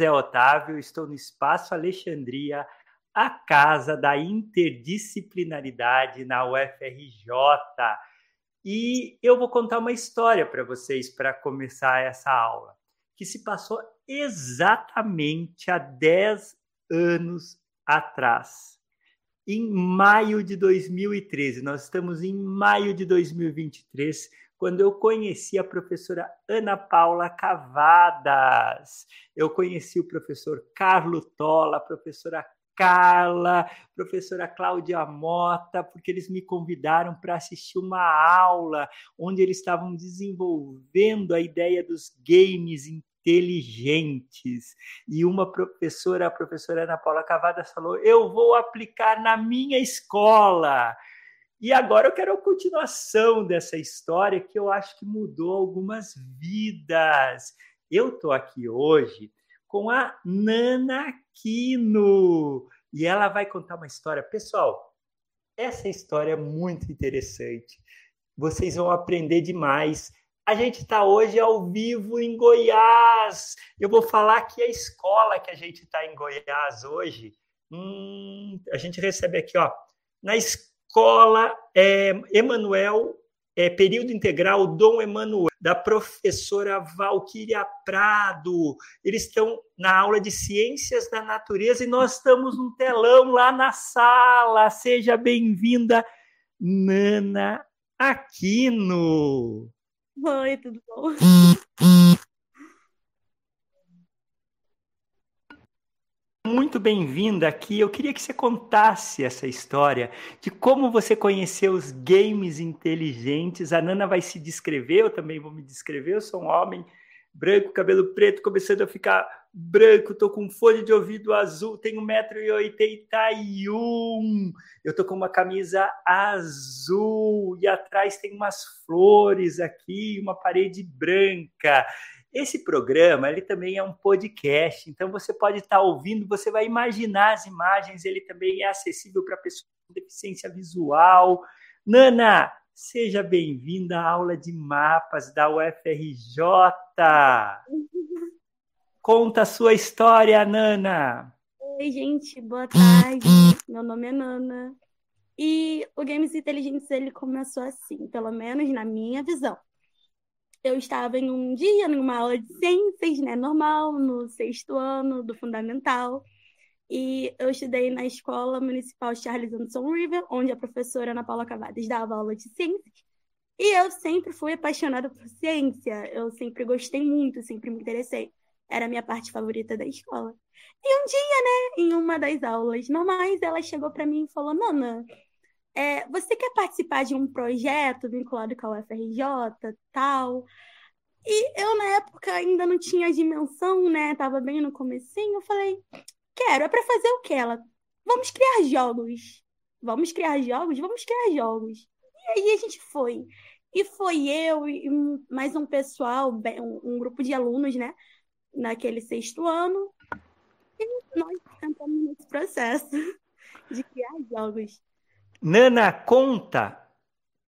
José Otávio, estou no Espaço Alexandria, a casa da interdisciplinaridade na UFRJ. E eu vou contar uma história para vocês para começar essa aula, que se passou exatamente há 10 anos atrás. Em maio de 2013, nós estamos em maio de 2023, quando eu conheci a professora Ana Paula Cavadas. Eu conheci o professor Carlo Tola, a professora Carla, professora Cláudia Mota, porque eles me convidaram para assistir uma aula onde eles estavam desenvolvendo a ideia dos games inteligentes. E uma professora, a professora Ana Paula Cavadas, falou: Eu vou aplicar na minha escola. E agora eu quero a continuação dessa história que eu acho que mudou algumas vidas. Eu estou aqui hoje com a Nana Quino e ela vai contar uma história. Pessoal, essa história é muito interessante. Vocês vão aprender demais. A gente está hoje ao vivo em Goiás. Eu vou falar que a escola que a gente está em Goiás hoje, hum, a gente recebe aqui, ó, na escola escola é, Emanuel, é, período integral Dom Emanuel, da professora Valquíria Prado. Eles estão na aula de Ciências da Natureza e nós estamos no telão lá na sala. Seja bem-vinda, Nana Aquino. Oi, tudo bom? muito bem-vinda aqui. Eu queria que você contasse essa história de como você conheceu os games inteligentes. A Nana vai se descrever, eu também vou me descrever. Eu sou um homem branco, cabelo preto, começando a ficar branco, tô com folha de ouvido azul, tenho 1,81m, eu tô com uma camisa azul e atrás tem umas flores aqui, uma parede branca. Esse programa, ele também é um podcast, então você pode estar ouvindo, você vai imaginar as imagens, ele também é acessível para pessoas com deficiência visual. Nana, seja bem-vinda à aula de mapas da UFRJ. Conta a sua história, Nana. Oi, gente, boa tarde. Meu nome é Nana. E o Games Inteligentes ele começou assim, pelo menos na minha visão eu estava em um dia, numa aula de ciências, né, normal, no sexto ano do fundamental, e eu estudei na Escola Municipal Charles Anderson River, onde a professora Ana Paula Cavadas dava aula de ciências, e eu sempre fui apaixonada por ciência, eu sempre gostei muito, sempre me interessei, era a minha parte favorita da escola. E um dia, né, em uma das aulas normais, ela chegou para mim e falou: Nana, é, você quer participar de um projeto vinculado com a UFRJ, tal? E eu, na época, ainda não tinha dimensão, né? Tava bem no comecinho. Eu falei, quero. É para fazer o quê? Ela, vamos criar jogos. Vamos criar jogos? Vamos criar jogos. E aí a gente foi. E foi eu e mais um pessoal, um, grupo de alunos, né? Naquele sexto ano. E nós tentamos nesse processo de criar jogos. Nana, conta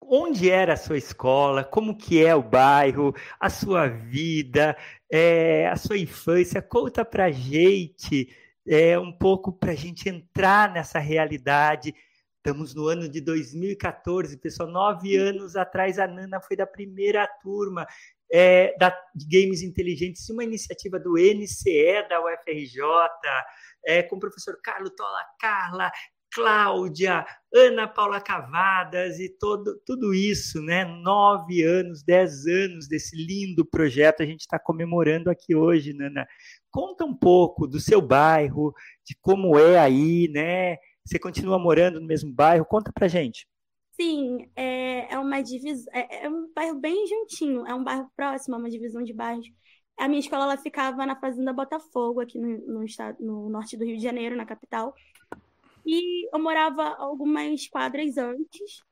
onde era a sua escola, como que é o bairro, a sua vida, é, a sua infância. Conta para gente é, um pouco para a gente entrar nessa realidade. Estamos no ano de 2014, pessoal. Nove anos atrás, a Nana foi da primeira turma é, da, de Games Inteligentes, uma iniciativa do NCE da UFRJ, é, com o professor Carlos Tola Carla, Cláudia, Ana Paula Cavadas e todo, tudo isso, né? Nove anos, dez anos desse lindo projeto a gente está comemorando aqui hoje, Nana. Conta um pouco do seu bairro, de como é aí, né? Você continua morando no mesmo bairro? Conta pra gente. Sim, é, é uma divisão, é, é, um bairro bem juntinho, é um bairro próximo, é uma divisão de bairros. A minha escola ela ficava na Fazenda Botafogo, aqui no, no, estado, no norte do Rio de Janeiro, na capital. E eu morava algumas quadras antes.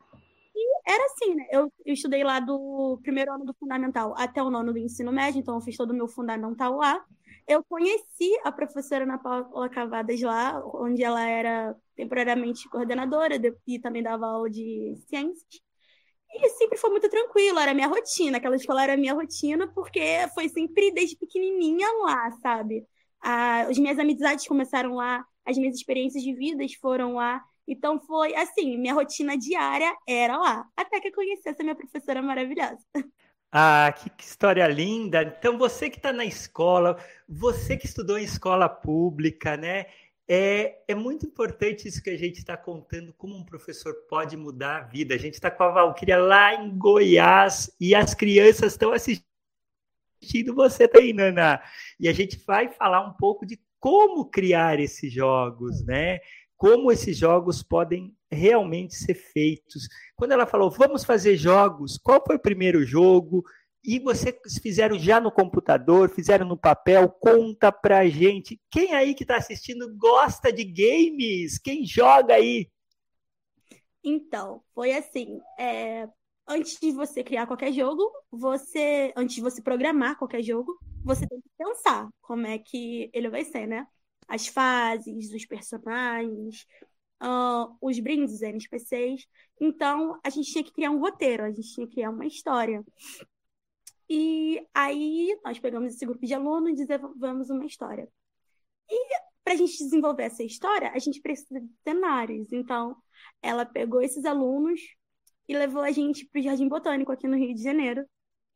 E era assim, né? Eu, eu estudei lá do primeiro ano do fundamental até o nono do ensino médio, então eu fiz todo o meu fundamental lá. Eu conheci a professora Ana Paula Cavadas lá, onde ela era temporariamente coordenadora e também dava aula de ciências. E sempre foi muito tranquilo, era minha rotina. Aquela escola era minha rotina, porque foi sempre desde pequenininha lá, sabe? a, as minhas amizades começaram lá, as minhas experiências de vidas foram lá. Então foi assim, minha rotina diária era lá, até que eu conheci essa minha professora maravilhosa. Ah, que, que história linda! Então você que está na escola, você que estudou em escola pública, né? É, é muito importante isso que a gente está contando, como um professor pode mudar a vida. A gente está com a Valquíria lá em Goiás e as crianças estão assistindo você também, Nana. E a gente vai falar um pouco de como criar esses jogos, né? Como esses jogos podem realmente ser feitos. Quando ela falou, vamos fazer jogos, qual foi o primeiro jogo? E vocês fizeram já no computador, fizeram no papel? Conta pra gente. Quem aí que está assistindo gosta de games? Quem joga aí? Então, foi assim. É, antes de você criar qualquer jogo, você, antes de você programar qualquer jogo, você tem que pensar como é que ele vai ser, né? As fases, os personagens, uh, os brindes, os NPCs. Então, a gente tinha que criar um roteiro, a gente tinha que criar uma história. E aí nós pegamos esse grupo de alunos e desenvolvemos uma história. E para a gente desenvolver essa história, a gente precisa de cenários. Então, ela pegou esses alunos e levou a gente para o Jardim Botânico aqui no Rio de Janeiro,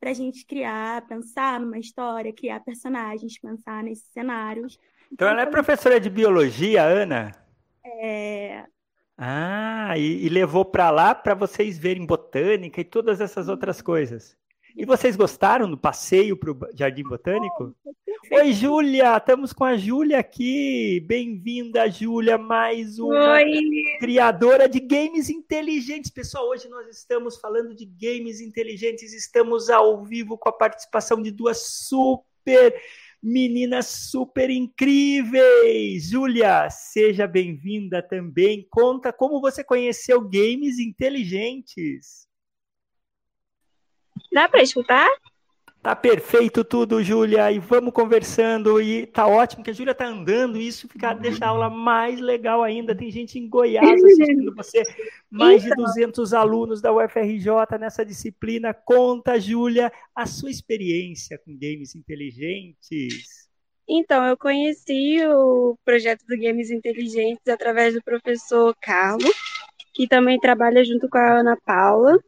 para a gente criar, pensar numa história, criar personagens, pensar nesses cenários. Então, ela é professora de biologia, Ana? É. Ah, e, e levou para lá para vocês verem botânica e todas essas outras coisas. E vocês gostaram do passeio para o Jardim Botânico? Oi, Júlia! Estamos com a Júlia aqui. Bem-vinda, Júlia, mais uma Oi. criadora de games inteligentes. Pessoal, hoje nós estamos falando de games inteligentes. Estamos ao vivo com a participação de duas super meninas super incríveis. Júlia, seja bem-vinda também. Conta como você conheceu games inteligentes. Dá para escutar? Tá perfeito tudo, Júlia, e vamos conversando e tá ótimo que a Júlia tá andando e isso fica, deixa a aula mais legal ainda. Tem gente em Goiás assistindo você, mais de 200 então. alunos da UFRJ nessa disciplina. Conta, Júlia, a sua experiência com games inteligentes. Então, eu conheci o projeto do Games Inteligentes através do professor Carlos, que também trabalha junto com a Ana Paula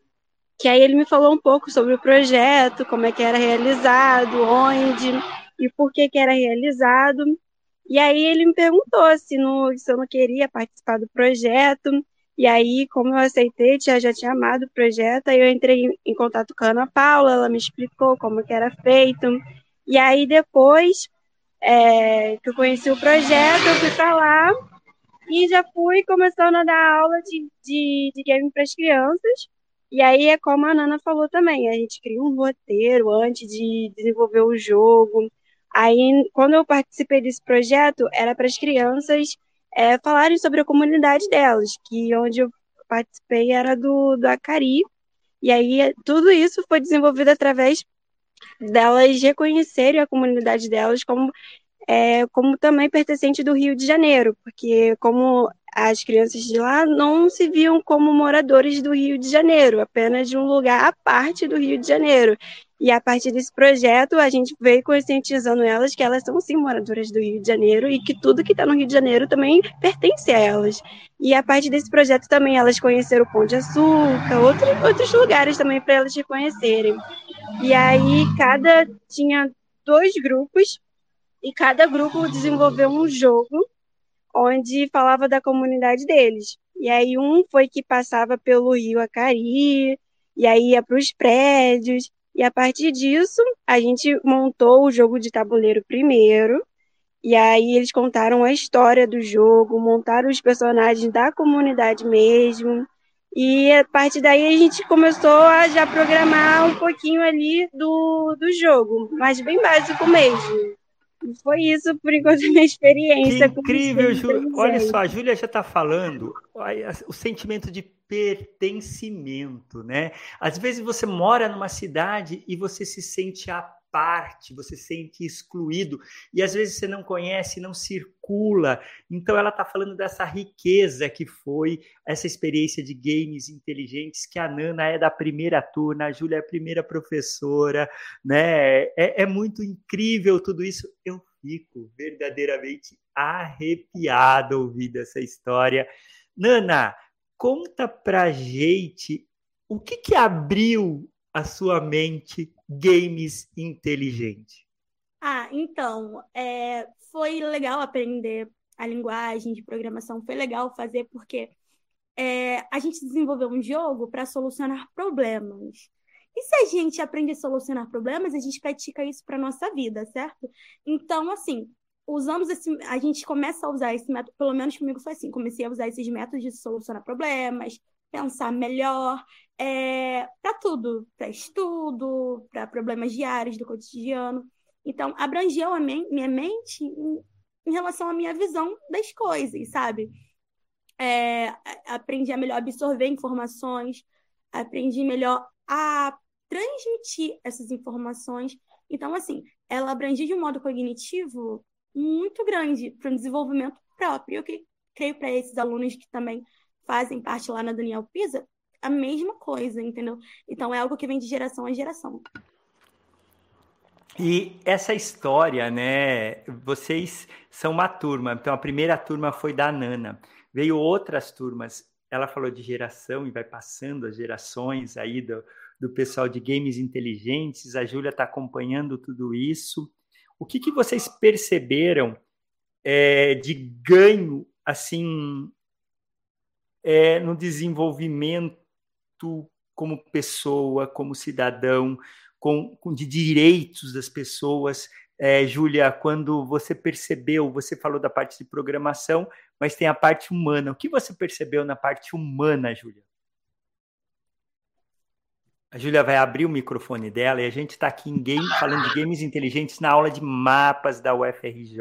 que aí ele me falou um pouco sobre o projeto, como é que era realizado, onde e por que que era realizado. E aí ele me perguntou se, no, se eu não queria participar do projeto. E aí, como eu aceitei, já, já tinha amado o projeto, aí eu entrei em, em contato com a Ana Paula, ela me explicou como que era feito. E aí depois é, que eu conheci o projeto, eu fui para lá e já fui começando a dar aula de, de, de game para as crianças. E aí é como a Nana falou também, a gente cria um roteiro antes de desenvolver o jogo. Aí, quando eu participei desse projeto, era para as crianças é, falarem sobre a comunidade delas, que onde eu participei era do, do Acari. E aí tudo isso foi desenvolvido através delas reconhecerem a comunidade delas como, é, como também pertencente do Rio de Janeiro, porque como as crianças de lá não se viam como moradores do Rio de Janeiro, apenas de um lugar à parte do Rio de Janeiro. E a partir desse projeto, a gente veio conscientizando elas que elas são sim moradoras do Rio de Janeiro e que tudo que está no Rio de Janeiro também pertence a elas. E a partir desse projeto também elas conheceram o Pão de Açúcar, outro, outros lugares também para elas reconhecerem. E aí cada tinha dois grupos e cada grupo desenvolveu um jogo onde falava da comunidade deles. E aí um foi que passava pelo rio Acari, e aí ia para os prédios, e a partir disso a gente montou o jogo de tabuleiro primeiro, e aí eles contaram a história do jogo, montaram os personagens da comunidade mesmo, e a partir daí a gente começou a já programar um pouquinho ali do, do jogo, mas bem básico mesmo. Foi isso, por enquanto, minha experiência. Que incrível, Ju... Olha só, a Júlia já está falando o sentimento de pertencimento, né? Às vezes você mora numa cidade e você se sente à parte, você se sente excluído, e às vezes você não conhece, não circula. Então ela está falando dessa riqueza que foi essa experiência de games inteligentes, que a Nana é da primeira turma, a Júlia é a primeira professora, né? É, é muito incrível tudo isso. Eu fico verdadeiramente arrepiado ouvindo essa história. Nana, conta pra gente o que, que abriu a sua mente games inteligente. Ah, então, é, foi legal aprender a linguagem de programação, foi legal fazer porque é, a gente desenvolveu um jogo para solucionar problemas. E se a gente aprende a solucionar problemas, a gente pratica isso para nossa vida, certo? Então, assim, usamos esse, a gente começa a usar esse método, pelo menos comigo foi assim, comecei a usar esses métodos de solucionar problemas, pensar melhor, é, para tudo, para estudo, para problemas diários do cotidiano. Então, abrangeu a minha mente em, em, relação à minha visão das coisas, sabe? É, aprendi a melhor absorver informações, aprendi melhor a transmitir essas informações. Então, assim, ela abrange de um modo cognitivo muito grande para um desenvolvimento próprio. Que creio para esses alunos que também fazem parte lá na Daniel Pisa, a mesma coisa, entendeu? Então é algo que vem de geração a geração. E essa história, né? Vocês são uma turma. Então a primeira turma foi da Nana. Veio outras turmas. Ela falou de geração e vai passando as gerações aí do, do pessoal de games inteligentes. A Júlia está acompanhando tudo isso. O que, que vocês perceberam é, de ganho, assim, é, no desenvolvimento como pessoa, como cidadão, com, com de direitos das pessoas? É, Júlia, quando você percebeu, você falou da parte de programação, mas tem a parte humana. O que você percebeu na parte humana, Júlia? A Júlia vai abrir o microfone dela e a gente está aqui em game, falando de games inteligentes na aula de mapas da UFRJ,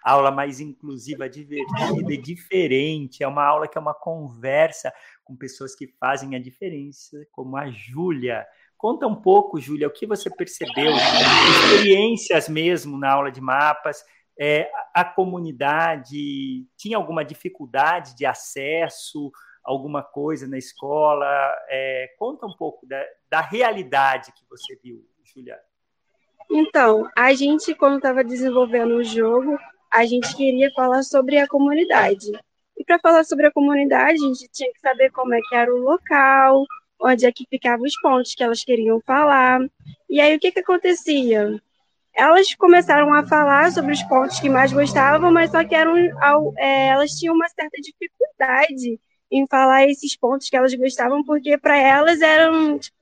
aula mais inclusiva, divertida e diferente. É uma aula que é uma conversa com pessoas que fazem a diferença, como a Júlia. Conta um pouco, Júlia, o que você percebeu, experiências mesmo na aula de mapas, é, a comunidade tinha alguma dificuldade de acesso? Alguma coisa na escola. É, conta um pouco da, da realidade que você viu, Juliana. Então, a gente, quando estava desenvolvendo o jogo, a gente queria falar sobre a comunidade. E para falar sobre a comunidade, a gente tinha que saber como é que era o local, onde é que ficavam os pontos que elas queriam falar. E aí, o que, que acontecia? Elas começaram a falar sobre os pontos que mais gostavam, mas só que eram, é, elas tinham uma certa dificuldade em falar esses pontos que elas gostavam, porque para elas eram tipo,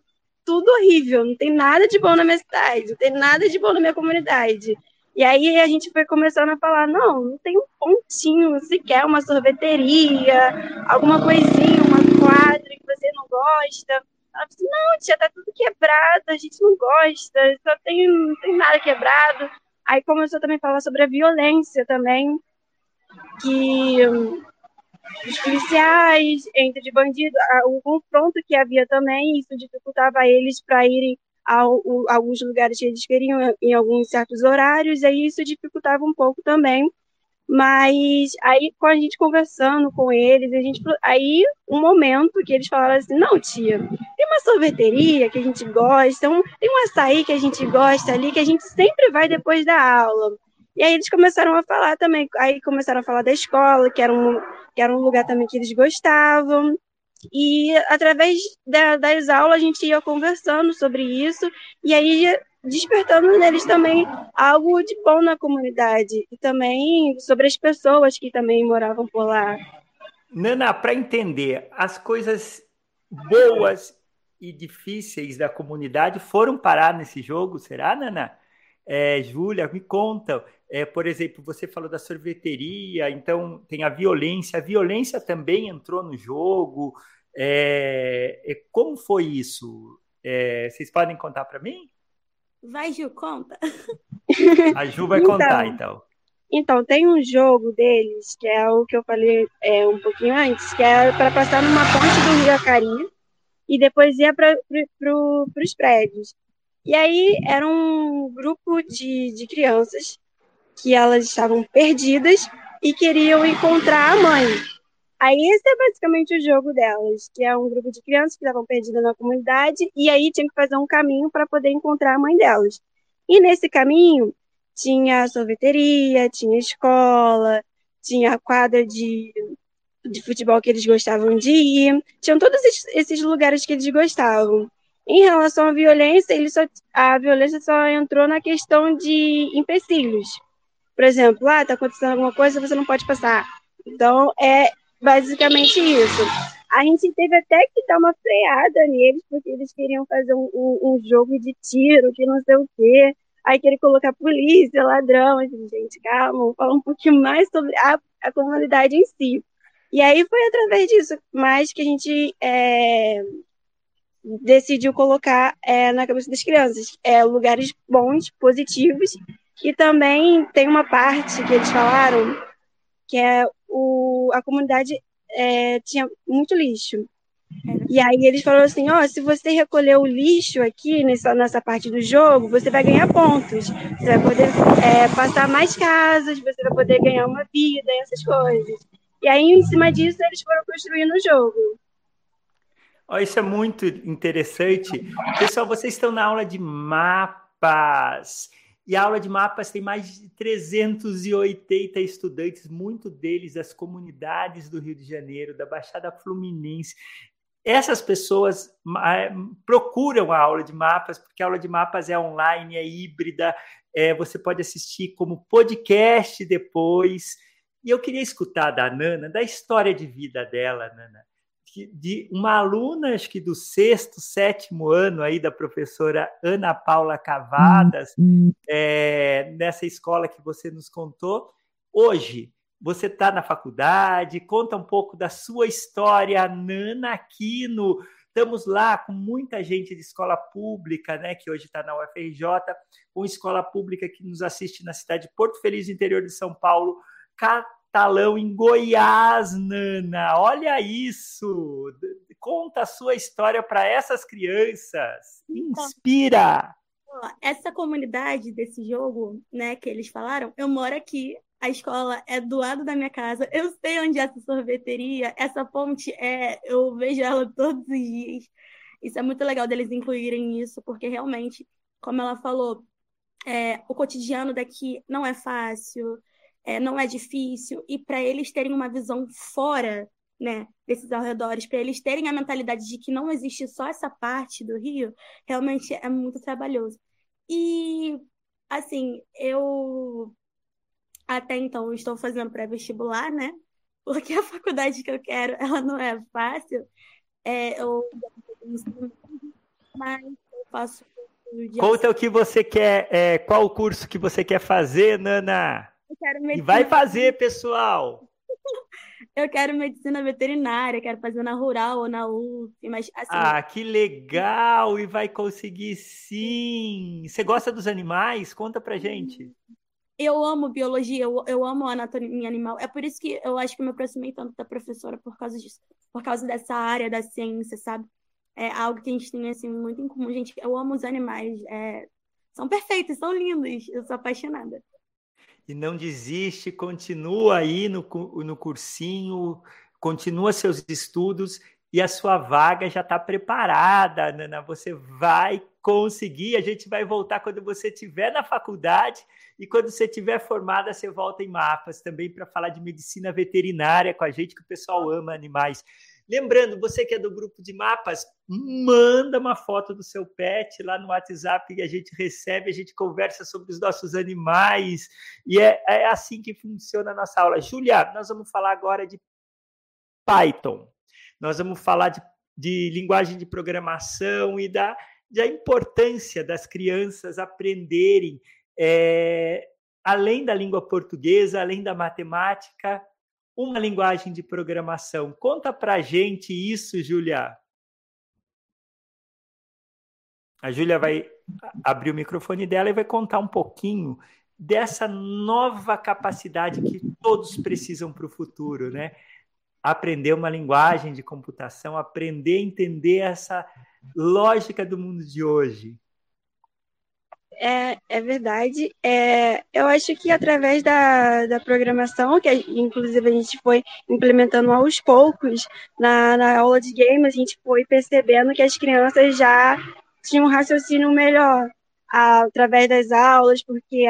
tudo horrível, não tem nada de bom na minha cidade, não tem nada de bom na minha comunidade. E aí a gente foi começando a falar, não, não tem um pontinho sequer, uma sorveteria, alguma coisinha, uma quadra que você não gosta. Ela disse, assim, não, tia, tá tudo quebrado, a gente não gosta, só tem, não tem nada quebrado. Aí começou também a falar sobre a violência também, que os policiais, entre de bandido, o confronto que havia também, isso dificultava eles para irem a, alguns lugares que eles queriam em alguns certos horários, e aí isso dificultava um pouco também. Mas aí, com a gente conversando com eles, a gente aí um momento que eles falaram assim: não, tia, tem uma sorveteria que a gente gosta, um, tem um açaí que a gente gosta ali, que a gente sempre vai depois da aula. E aí eles começaram a falar também, aí começaram a falar da escola, que era um, que era um lugar também que eles gostavam. E através da, das aulas a gente ia conversando sobre isso, e aí despertando neles também algo de bom na comunidade, e também sobre as pessoas que também moravam por lá. Nana, para entender, as coisas boas e difíceis da comunidade foram parar nesse jogo, será, Nana? É, Júlia, me conta. É, por exemplo, você falou da sorveteria, então tem a violência. A violência também entrou no jogo. É, é como foi isso? É, vocês podem contar para mim? Vai, Ju, conta. A Ju vai então, contar, então. Então, tem um jogo deles, que é o que eu falei é, um pouquinho antes, que é para passar numa ponte do Rio Acari e depois ia para pro, os prédios. E aí era um grupo de, de crianças que elas estavam perdidas e queriam encontrar a mãe. Aí esse é basicamente o jogo delas, que é um grupo de crianças que estavam perdidas na comunidade e aí tinha que fazer um caminho para poder encontrar a mãe delas. E nesse caminho tinha sorveteria, tinha escola, tinha quadra de, de futebol que eles gostavam de ir, tinham todos esses lugares que eles gostavam. Em relação à violência, ele só, a violência só entrou na questão de empecilhos. Por exemplo, ah, tá acontecendo alguma coisa, você não pode passar. Então, é basicamente isso. A gente teve até que dar uma freada neles, porque eles queriam fazer um, um, um jogo de tiro, que não sei o quê. Aí querer colocar polícia, ladrão. Assim, gente, calma, falar um pouquinho mais sobre a, a comunidade em si. E aí foi através disso mais que a gente é, decidiu colocar é, na cabeça das crianças é, lugares bons, positivos, e também tem uma parte que eles falaram que é o, a comunidade é, tinha muito lixo. E aí eles falaram assim, ó, oh, se você recolher o lixo aqui nessa, nessa parte do jogo, você vai ganhar pontos. Você vai poder é, passar mais casas, você vai poder ganhar uma vida, essas coisas. E aí, em cima disso, eles foram construindo o jogo. Oh, isso é muito interessante. Pessoal, vocês estão na aula de mapas. E a aula de mapas tem mais de 380 estudantes, muitos deles das comunidades do Rio de Janeiro, da Baixada Fluminense. Essas pessoas é, procuram a aula de mapas, porque a aula de mapas é online, é híbrida, é, você pode assistir como podcast depois. E eu queria escutar da Nana, da história de vida dela, Nana de uma aluna, acho que do sexto, sétimo ano aí da professora Ana Paula Cavadas, uhum. é, nessa escola que você nos contou. Hoje, você está na faculdade, conta um pouco da sua história, Nana Aquino. Estamos lá com muita gente de escola pública, né, que hoje está na UFRJ, com escola pública que nos assiste na cidade de Porto Feliz, interior de São Paulo, Talão em Goiás, Nana. Olha isso! Conta a sua história para essas crianças. Inspira! Essa comunidade desse jogo, né, que eles falaram, eu moro aqui. A escola é do lado da minha casa. Eu sei onde é essa sorveteria. Essa ponte é, eu vejo ela todos os dias. Isso é muito legal deles incluírem isso, porque realmente, como ela falou, é, o cotidiano daqui não é fácil é, não é difícil, e para eles terem uma visão fora né, desses arredores, para eles terem a mentalidade de que não existe só essa parte do Rio, realmente é muito trabalhoso. E, assim, eu até então estou fazendo pré-vestibular, né? Porque a faculdade que eu quero, ela não é fácil. É, eu mas eu faço Conta o que você quer, é, qual o curso que você quer fazer, Nana? E vai fazer, pessoal! Eu quero medicina veterinária, quero fazer na rural ou na UF, mas assim... Ah, que legal! E vai conseguir sim! Você gosta dos animais? Conta pra gente. Eu amo biologia, eu, eu amo a anatomia animal. É por isso que eu acho que eu me aproximei tanto da professora por causa disso. Por causa dessa área da ciência, sabe? É algo que a gente tem, assim, muito em comum. Gente, eu amo os animais. É... São perfeitos, são lindos. Eu sou apaixonada e não desiste, continua aí no, no cursinho, continua seus estudos e a sua vaga já está preparada, Nana. Você vai conseguir. A gente vai voltar quando você estiver na faculdade e quando você estiver formada, você volta em mapas também para falar de medicina veterinária com a gente, que o pessoal ama animais. Lembrando, você que é do grupo de mapas, manda uma foto do seu pet lá no WhatsApp e a gente recebe, a gente conversa sobre os nossos animais. E é, é assim que funciona a nossa aula. Júlia, nós vamos falar agora de Python. Nós vamos falar de, de linguagem de programação e da, da importância das crianças aprenderem, é, além da língua portuguesa, além da matemática, uma linguagem de programação. Conta para gente isso, Júlia. A Júlia vai abrir o microfone dela e vai contar um pouquinho dessa nova capacidade que todos precisam para o futuro, né? Aprender uma linguagem de computação, aprender a entender essa lógica do mundo de hoje. É, é verdade. É, eu acho que através da, da programação, que inclusive a gente foi implementando aos poucos na, na aula de game, a gente foi percebendo que as crianças já tinham um raciocínio melhor através das aulas, porque,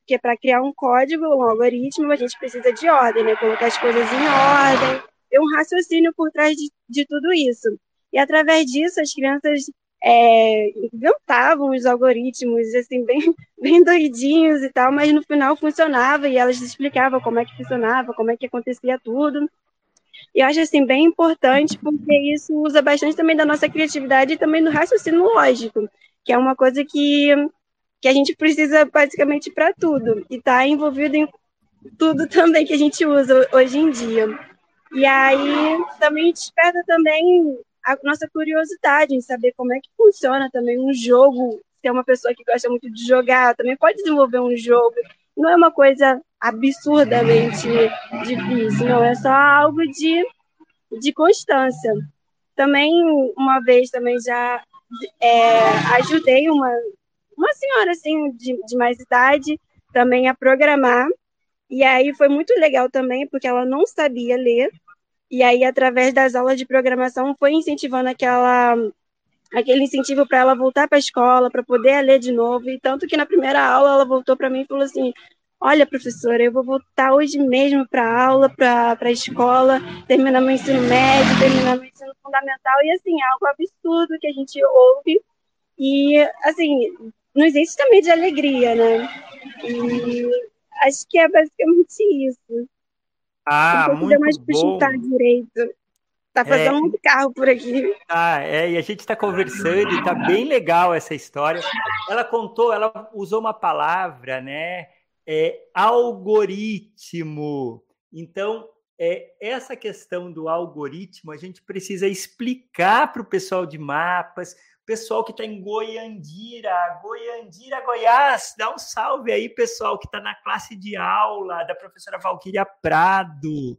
porque para criar um código, um algoritmo, a gente precisa de ordem, né? Colocar as coisas em ordem, ter um raciocínio por trás de, de tudo isso. E através disso, as crianças é, inventavam os algoritmos, assim, bem, bem doidinhos e tal, mas no final funcionava e elas explicavam como é que funcionava, como é que acontecia tudo. E eu acho, assim, bem importante, porque isso usa bastante também da nossa criatividade e também do raciocínio lógico, que é uma coisa que, que a gente precisa basicamente para tudo, e está envolvido em tudo também que a gente usa hoje em dia. E aí também desperta também a nossa curiosidade em saber como é que funciona também um jogo. Se é uma pessoa que gosta muito de jogar, também pode desenvolver um jogo. Não é uma coisa absurdamente difícil, não, é só algo de, de constância. Também, uma vez, também já é, ajudei uma, uma senhora, assim, de, de mais idade, também a programar, e aí foi muito legal também, porque ela não sabia ler, e aí, através das aulas de programação, foi incentivando aquela, aquele incentivo para ela voltar para a escola, para poder ler de novo. E tanto que na primeira aula ela voltou para mim e falou assim: Olha, professora, eu vou voltar hoje mesmo para a aula, para a escola, terminar meu ensino médio, terminar meu ensino fundamental. E assim, é algo absurdo que a gente ouve. E, assim, nos enche também de alegria, né? E acho que é basicamente isso. Ah, muito mais bom. direito. Tá fazendo é, muito carro por aqui. Ah, é, e a gente está conversando e tá bem legal essa história. Ela contou, ela usou uma palavra, né? É, algoritmo. Então, é, essa questão do algoritmo a gente precisa explicar para o pessoal de mapas, pessoal que está em Goiandira, Goiandira, Goiás, dá um salve aí, pessoal que está na classe de aula da professora Valquíria Prado.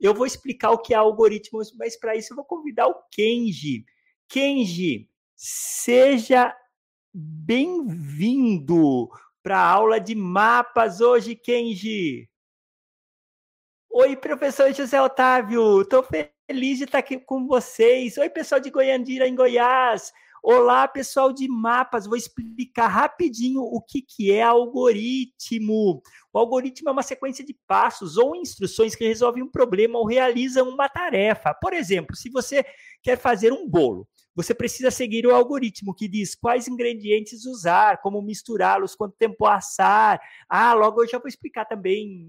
Eu vou explicar o que é algoritmo, mas para isso eu vou convidar o Kenji. Kenji, seja bem-vindo para a aula de mapas hoje, Kenji. Oi, professor José Otávio, estou feliz de estar aqui com vocês. Oi, pessoal de Goiandira, em Goiás. Olá, pessoal de mapas, vou explicar rapidinho o que, que é algoritmo. O algoritmo é uma sequência de passos ou instruções que resolvem um problema ou realizam uma tarefa. Por exemplo, se você quer fazer um bolo, você precisa seguir o algoritmo que diz quais ingredientes usar, como misturá-los, quanto tempo assar. Ah, logo eu já vou explicar também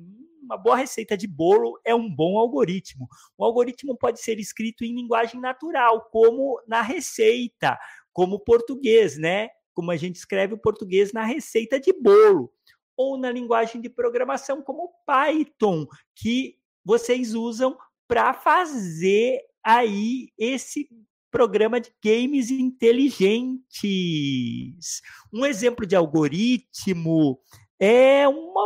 uma boa receita de bolo é um bom algoritmo. Um algoritmo pode ser escrito em linguagem natural, como na receita como português, né? Como a gente escreve o português na receita de bolo, ou na linguagem de programação como Python, que vocês usam para fazer aí esse programa de games inteligentes. Um exemplo de algoritmo é uma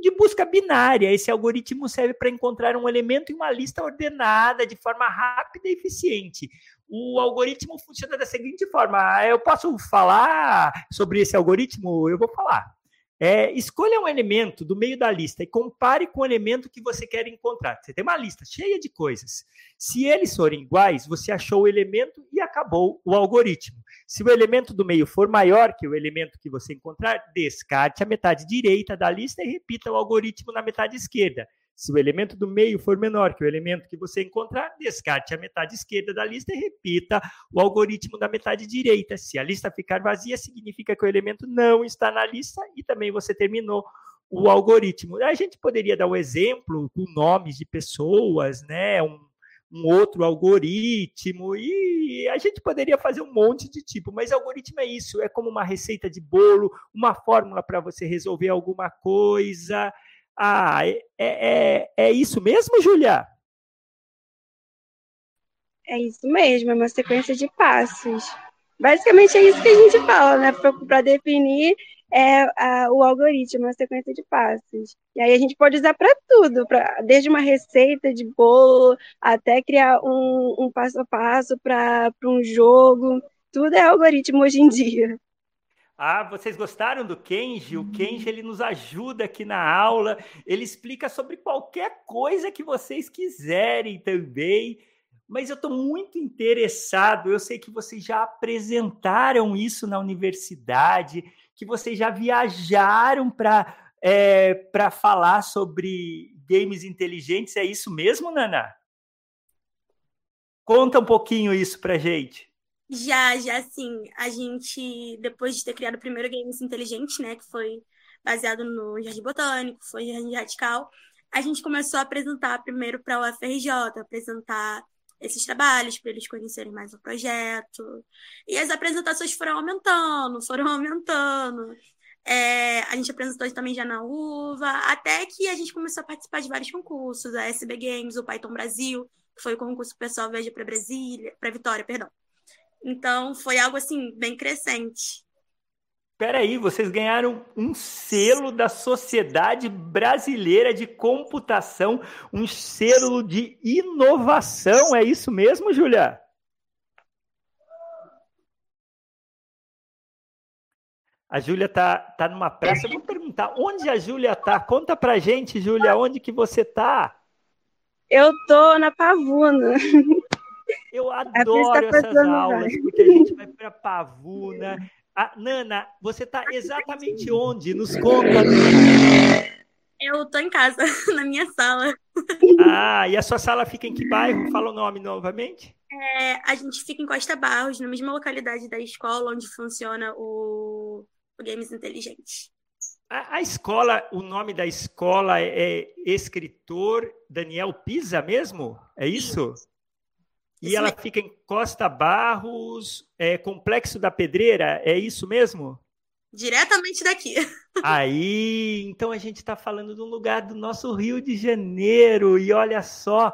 de busca binária. Esse algoritmo serve para encontrar um elemento em uma lista ordenada de forma rápida e eficiente o algoritmo funciona da seguinte forma: ah, eu posso falar sobre esse algoritmo? Eu vou falar. É, escolha um elemento do meio da lista e compare com o elemento que você quer encontrar. Você tem uma lista cheia de coisas. Se eles forem iguais, você achou o elemento e acabou o algoritmo. Se o elemento do meio for maior que o elemento que você encontrar, descarte a metade direita da lista e repita o algoritmo na metade esquerda. Se o elemento do meio for menor que o elemento que você encontrar, descarte a metade esquerda da lista e repita o algoritmo da metade direita. Se a lista ficar vazia, significa que o elemento não está na lista e também você terminou o algoritmo. A gente poderia dar um exemplo com nomes de pessoas, né? Um, um outro algoritmo e a gente poderia fazer um monte de tipo, mas algoritmo é isso, é como uma receita de bolo, uma fórmula para você resolver alguma coisa. Ah, é, é, é isso mesmo, Julia? É isso mesmo, é uma sequência de passos. Basicamente é isso que a gente fala, né? Para definir é, a, o algoritmo, uma sequência de passos. E aí a gente pode usar para tudo, pra, desde uma receita de bolo até criar um, um passo a passo para um jogo. Tudo é algoritmo hoje em dia. Ah, vocês gostaram do Kenji? O Kenji ele nos ajuda aqui na aula. Ele explica sobre qualquer coisa que vocês quiserem também. Mas eu estou muito interessado. Eu sei que vocês já apresentaram isso na universidade, que vocês já viajaram para é, para falar sobre games inteligentes. É isso mesmo, Nana? Conta um pouquinho isso para gente. Já, já sim. A gente, depois de ter criado o primeiro Games Inteligente, né, que foi baseado no Jardim Botânico, foi Jardim Radical, a gente começou a apresentar primeiro para o UFRJ, apresentar esses trabalhos para eles conhecerem mais o projeto. E as apresentações foram aumentando, foram aumentando. É, a gente apresentou também já na UVA, até que a gente começou a participar de vários concursos, a SB Games, o Python Brasil, que foi o concurso pessoal Veja para Brasília, para Vitória, perdão. Então foi algo assim bem crescente. Peraí, vocês ganharam um selo da Sociedade Brasileira de Computação, um selo de inovação, é isso mesmo, Júlia? A Júlia tá, tá numa praça. Eu vou perguntar onde a Júlia tá. Conta pra gente, Júlia, onde que você tá? Eu tô na Pavuna. Eu adoro tá essas aulas, porque a gente vai para Pavuna, ah, Nana, você está exatamente onde? Nos conta. Eu estou em casa, na minha sala. Ah, e a sua sala fica em que bairro? Fala o nome novamente. É, a gente fica em Costa Barros, na mesma localidade da escola onde funciona o, o Games Inteligente. A, a, escola, o nome da escola é, é Escritor Daniel Pisa mesmo? É isso? isso. E ela fica em Costa Barros, é, Complexo da Pedreira, é isso mesmo? Diretamente daqui. Aí, então a gente está falando de um lugar do nosso Rio de Janeiro, e olha só,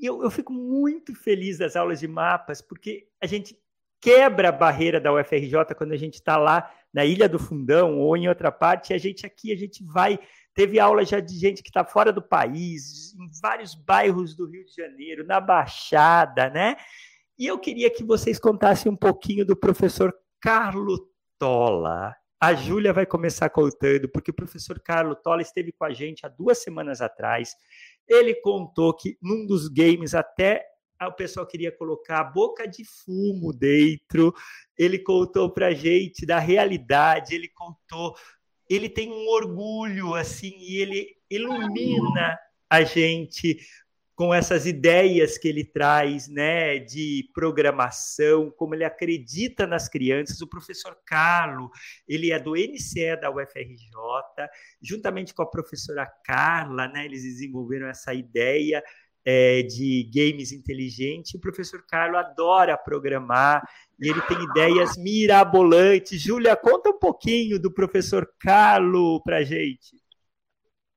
eu, eu fico muito feliz das aulas de mapas, porque a gente quebra a barreira da UFRJ quando a gente está lá na Ilha do Fundão ou em outra parte, e a gente aqui, a gente vai Teve aula já de gente que está fora do país, em vários bairros do Rio de Janeiro, na Baixada, né? E eu queria que vocês contassem um pouquinho do professor Carlo Tola. A Júlia vai começar contando, porque o professor Carlo Tola esteve com a gente há duas semanas atrás. Ele contou que num dos games até o pessoal queria colocar boca de fumo dentro. Ele contou para a gente da realidade, ele contou ele tem um orgulho assim e ele ilumina a gente com essas ideias que ele traz, né, de programação, como ele acredita nas crianças. O professor Carlo, ele é do NCE da UFRJ, juntamente com a professora Carla, né, eles desenvolveram essa ideia é, de games inteligentes. O professor Carlo adora programar e ele tem ideias mirabolantes. Júlia, conta um pouquinho do professor Carlo para gente.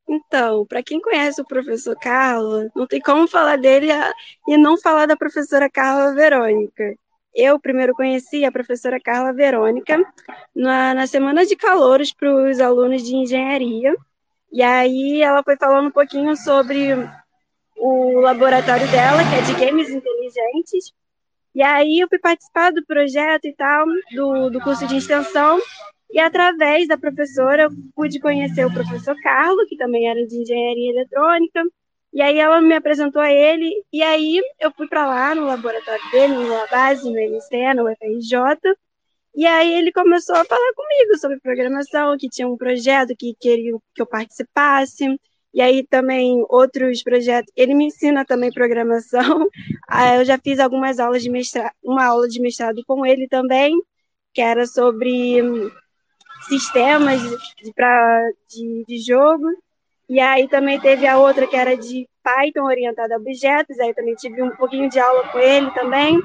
Então, para quem conhece o professor Carlo, não tem como falar dele e não falar da professora Carla Verônica. Eu primeiro conheci a professora Carla Verônica na, na semana de calouros para os alunos de engenharia. E aí ela foi falando um pouquinho sobre o laboratório dela, que é de games inteligentes. E aí eu fui participar do projeto e tal, do, do curso de extensão, e através da professora eu pude conhecer o professor Carlos, que também era de engenharia eletrônica, e aí ela me apresentou a ele, e aí eu fui para lá no laboratório dele, no base, no MC, no UFRJ, e aí ele começou a falar comigo sobre programação, que tinha um projeto que queria que eu participasse, e aí também outros projetos. Ele me ensina também programação. Ah, eu já fiz algumas aulas de mestrado, uma aula de mestrado com ele também, que era sobre hum, sistemas de, pra, de, de jogo. E aí também teve a outra que era de Python orientada a objetos, aí também tive um pouquinho de aula com ele também.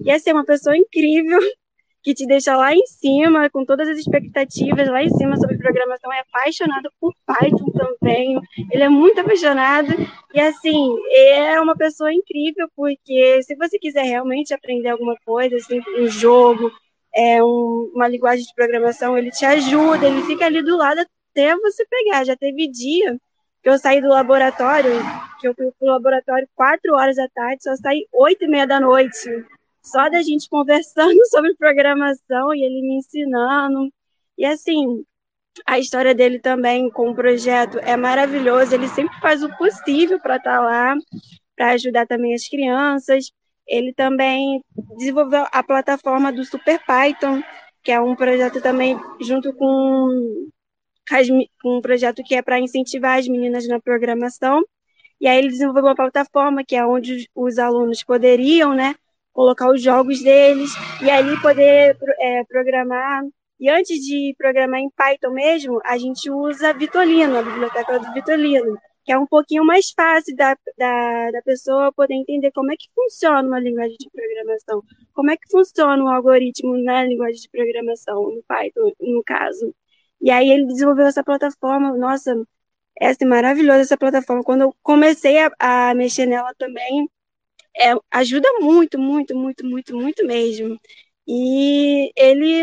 E essa é uma pessoa incrível, que te deixa lá em cima, com todas as expectativas lá em cima sobre programação, é apaixonado por Python também, ele é muito apaixonado, e assim, é uma pessoa incrível, porque se você quiser realmente aprender alguma coisa, assim, um jogo, é um, uma linguagem de programação, ele te ajuda, ele fica ali do lado até você pegar, já teve dia que eu saí do laboratório, que eu fui pro laboratório quatro horas da tarde, só saí oito e meia da noite, só da gente conversando sobre programação e ele me ensinando. E assim, a história dele também com o projeto é maravilhosa. Ele sempre faz o possível para estar tá lá, para ajudar também as crianças. Ele também desenvolveu a plataforma do Super Python, que é um projeto também junto com um projeto que é para incentivar as meninas na programação. E aí ele desenvolveu uma plataforma que é onde os alunos poderiam, né, colocar os jogos deles e ali poder é, programar. E antes de programar em Python mesmo, a gente usa Vitolino, a biblioteca do Vitolino, que é um pouquinho mais fácil da, da, da pessoa poder entender como é que funciona uma linguagem de programação, como é que funciona um algoritmo na linguagem de programação, no Python, no caso. E aí ele desenvolveu essa plataforma, nossa, é assim, maravilhosa essa plataforma. Quando eu comecei a, a mexer nela também, é, ajuda muito, muito, muito, muito, muito mesmo. E ele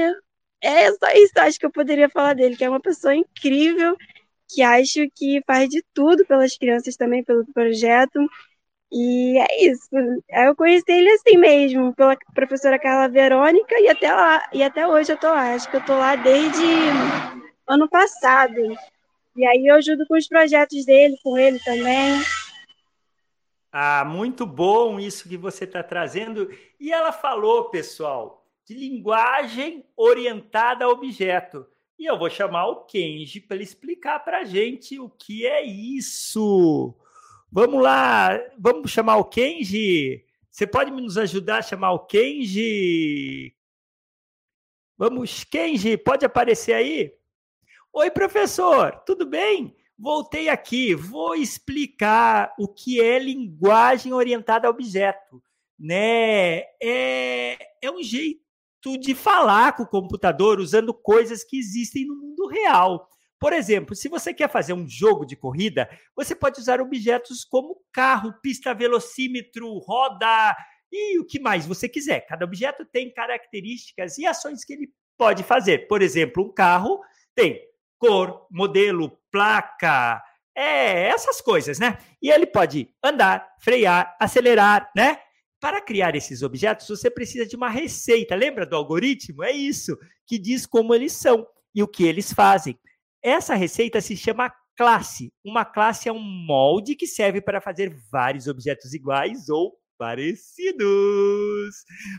é só isso, acho que eu poderia falar dele, que é uma pessoa incrível, que acho que faz de tudo pelas crianças também, pelo projeto. E é isso. Eu conheci ele assim mesmo, pela professora Carla Verônica, e até lá, e até hoje eu tô lá. Acho que eu tô lá desde ano passado. E aí eu ajudo com os projetos dele, com ele também. Ah, muito bom isso que você está trazendo. E ela falou, pessoal, de linguagem orientada a objeto. E eu vou chamar o Kenji para ele explicar para a gente o que é isso. Vamos lá, vamos chamar o Kenji. Você pode nos ajudar a chamar o Kenji? Vamos, Kenji, pode aparecer aí? Oi, professor, tudo bem? Voltei aqui, vou explicar o que é linguagem orientada a objeto. Né? É, é um jeito de falar com o computador usando coisas que existem no mundo real. Por exemplo, se você quer fazer um jogo de corrida, você pode usar objetos como carro, pista, velocímetro, roda e o que mais você quiser. Cada objeto tem características e ações que ele pode fazer. Por exemplo, um carro tem cor, modelo, placa, é essas coisas, né? E ele pode andar, frear, acelerar, né? Para criar esses objetos, você precisa de uma receita. Lembra do algoritmo? É isso que diz como eles são e o que eles fazem. Essa receita se chama classe. Uma classe é um molde que serve para fazer vários objetos iguais ou parecidos.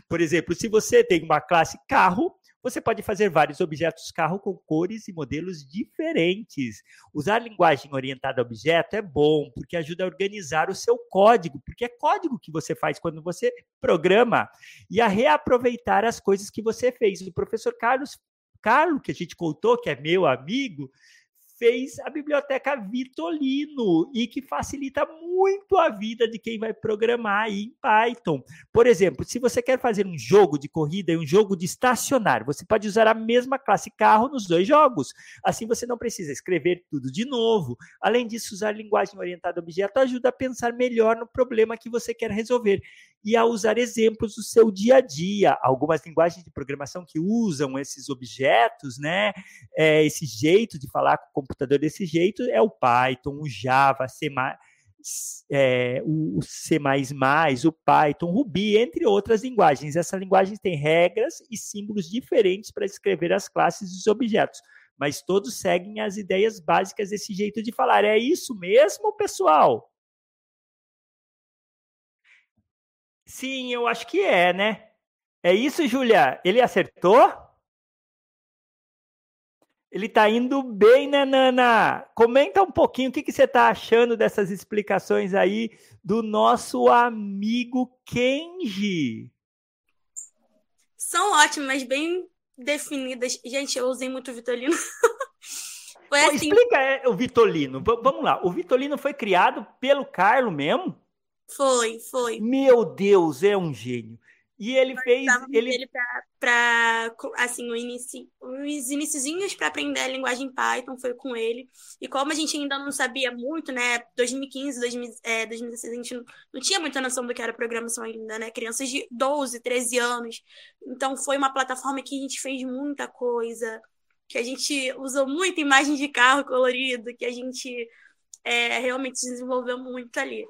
Por exemplo, se você tem uma classe carro, você pode fazer vários objetos carro com cores e modelos diferentes. Usar linguagem orientada a objeto é bom, porque ajuda a organizar o seu código, porque é código que você faz quando você programa, e a reaproveitar as coisas que você fez. O professor Carlos Carlos, que a gente contou, que é meu amigo, fez a biblioteca Vitolino e que facilita muito a vida de quem vai programar em Python. Por exemplo, se você quer fazer um jogo de corrida e um jogo de estacionário, você pode usar a mesma classe carro nos dois jogos. Assim você não precisa escrever tudo de novo. Além disso, usar linguagem orientada a objeto ajuda a pensar melhor no problema que você quer resolver e a usar exemplos do seu dia a dia. Algumas linguagens de programação que usam esses objetos, né? É, esse jeito de falar com computador desse jeito é o Python, o Java, C++, é, o C++, o Python, Ruby, entre outras linguagens. Essas linguagens têm regras e símbolos diferentes para escrever as classes e os objetos, mas todos seguem as ideias básicas desse jeito de falar. É isso mesmo, pessoal? Sim, eu acho que é, né? É isso, Júlia? Ele acertou? Ele está indo bem, né, Nana? Comenta um pouquinho o que, que você está achando dessas explicações aí do nosso amigo Kenji. São ótimas, bem definidas. Gente, eu usei muito o Vitolino. foi assim... Explica é, o Vitolino. Vamos lá. O Vitolino foi criado pelo Carlo mesmo? Foi, foi. Meu Deus, é um gênio. E ele fez. Ele para assim, o inicio, os iniciozinhos para aprender a linguagem Python foi com ele. E como a gente ainda não sabia muito, né? 2015, 2000, é, 2016, a gente não, não tinha muita noção do que era programação ainda, né? Crianças de 12, 13 anos. Então foi uma plataforma que a gente fez muita coisa, que a gente usou muita imagem de carro colorido, que a gente é, realmente desenvolveu muito ali.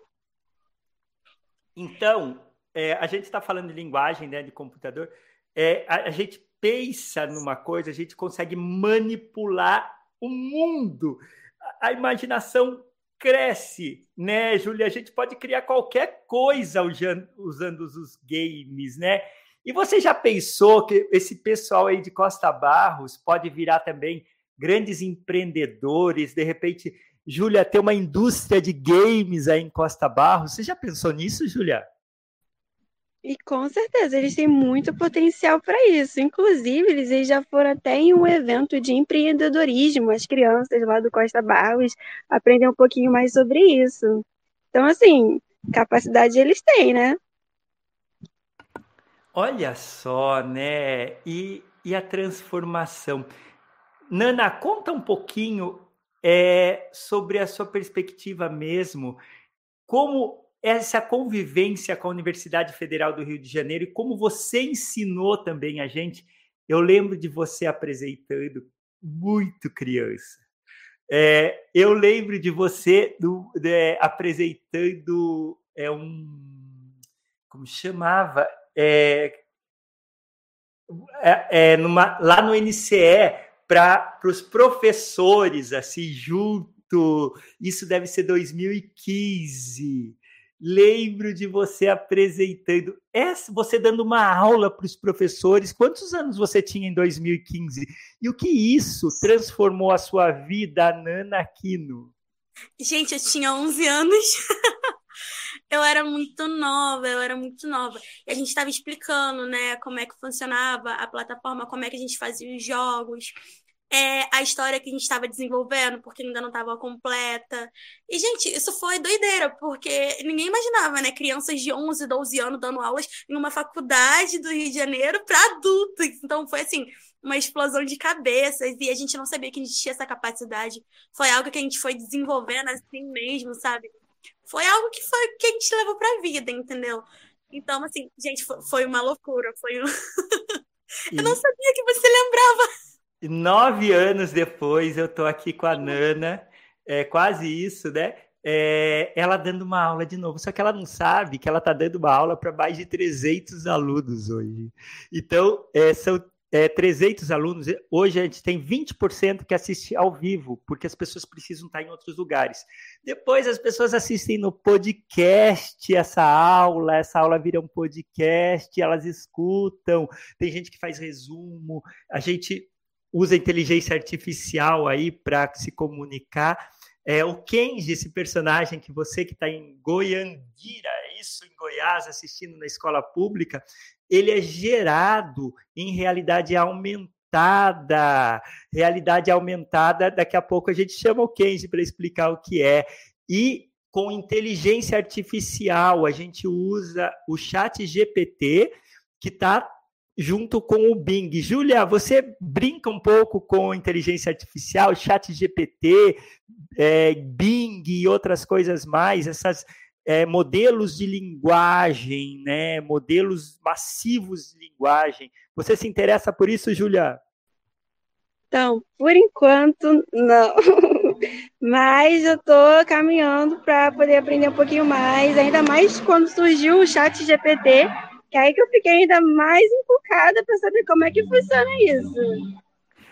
Então, é, a gente está falando de linguagem, né, de computador, é, a, a, gente pensa numa coisa, a gente consegue manipular o mundo. A, a imaginação cresce, né, Júlia? A gente pode criar qualquer coisa usando, os games, né? E você já pensou que esse pessoal aí de Costa Barros pode virar também grandes empreendedores, de repente, Júlia, ter uma indústria de games aí em Costa Barros. Você já pensou nisso, Júlia? E com certeza, eles têm muito potencial para isso. Inclusive, eles já foram até em um evento de empreendedorismo. As crianças lá do Costa Barros aprendem um pouquinho mais sobre isso. Então, assim, capacidade eles têm, né? Olha só, né? E, e a transformação. Nana, conta um pouquinho é, sobre a sua perspectiva mesmo, como essa convivência com a Universidade Federal do Rio de Janeiro e como você ensinou também a gente. Eu lembro de você apresentando muito criança. É, eu lembro de você do, de, apresentando é, um. Como chamava? É, é, é numa, lá no NCE, para os professores, assim, junto. Isso deve ser 2015 lembro de você apresentando, essa, você dando uma aula para os professores. Quantos anos você tinha em 2015? E o que isso transformou a sua vida, Nana Aquino? Gente, eu tinha 11 anos. eu era muito nova, eu era muito nova. E a gente estava explicando, né, como é que funcionava a plataforma, como é que a gente fazia os jogos é, a história que a gente estava desenvolvendo, porque ainda não estava completa. E, gente, isso foi doideira, porque ninguém imaginava, né? Crianças de 11, 12 anos dando aulas em uma faculdade do Rio de Janeiro para adultos. Então, foi assim, uma explosão de cabeças e a gente não sabia que a gente tinha essa capacidade. Foi algo que a gente foi desenvolvendo assim mesmo, sabe? Foi algo que foi que a gente levou para a vida, entendeu? Então, assim, gente, foi uma loucura. Foi um... Eu não sabia que você lembrava nove anos depois, eu estou aqui com a Nana, é quase isso, né? É, ela dando uma aula de novo, só que ela não sabe que ela está dando uma aula para mais de 300 alunos hoje. Então, é, são é, 300 alunos, hoje a gente tem 20% que assiste ao vivo, porque as pessoas precisam estar em outros lugares. Depois as pessoas assistem no podcast essa aula, essa aula vira um podcast, elas escutam, tem gente que faz resumo, a gente usa inteligência artificial aí para se comunicar. É, o Kenji, esse personagem que você que está em Goiandira, isso, em Goiás, assistindo na escola pública, ele é gerado em realidade aumentada. Realidade aumentada, daqui a pouco a gente chama o Kenji para explicar o que é. E com inteligência artificial, a gente usa o chat GPT, que está junto com o Bing. Júlia, você brinca um pouco com inteligência artificial, chat GPT, é, Bing e outras coisas mais, essas é, modelos de linguagem, né, modelos massivos de linguagem. Você se interessa por isso, Júlia? Então, por enquanto, não. Mas eu estou caminhando para poder aprender um pouquinho mais, ainda mais quando surgiu o chat GPT, que aí que eu fiquei ainda mais empolgada para saber como é que funciona isso.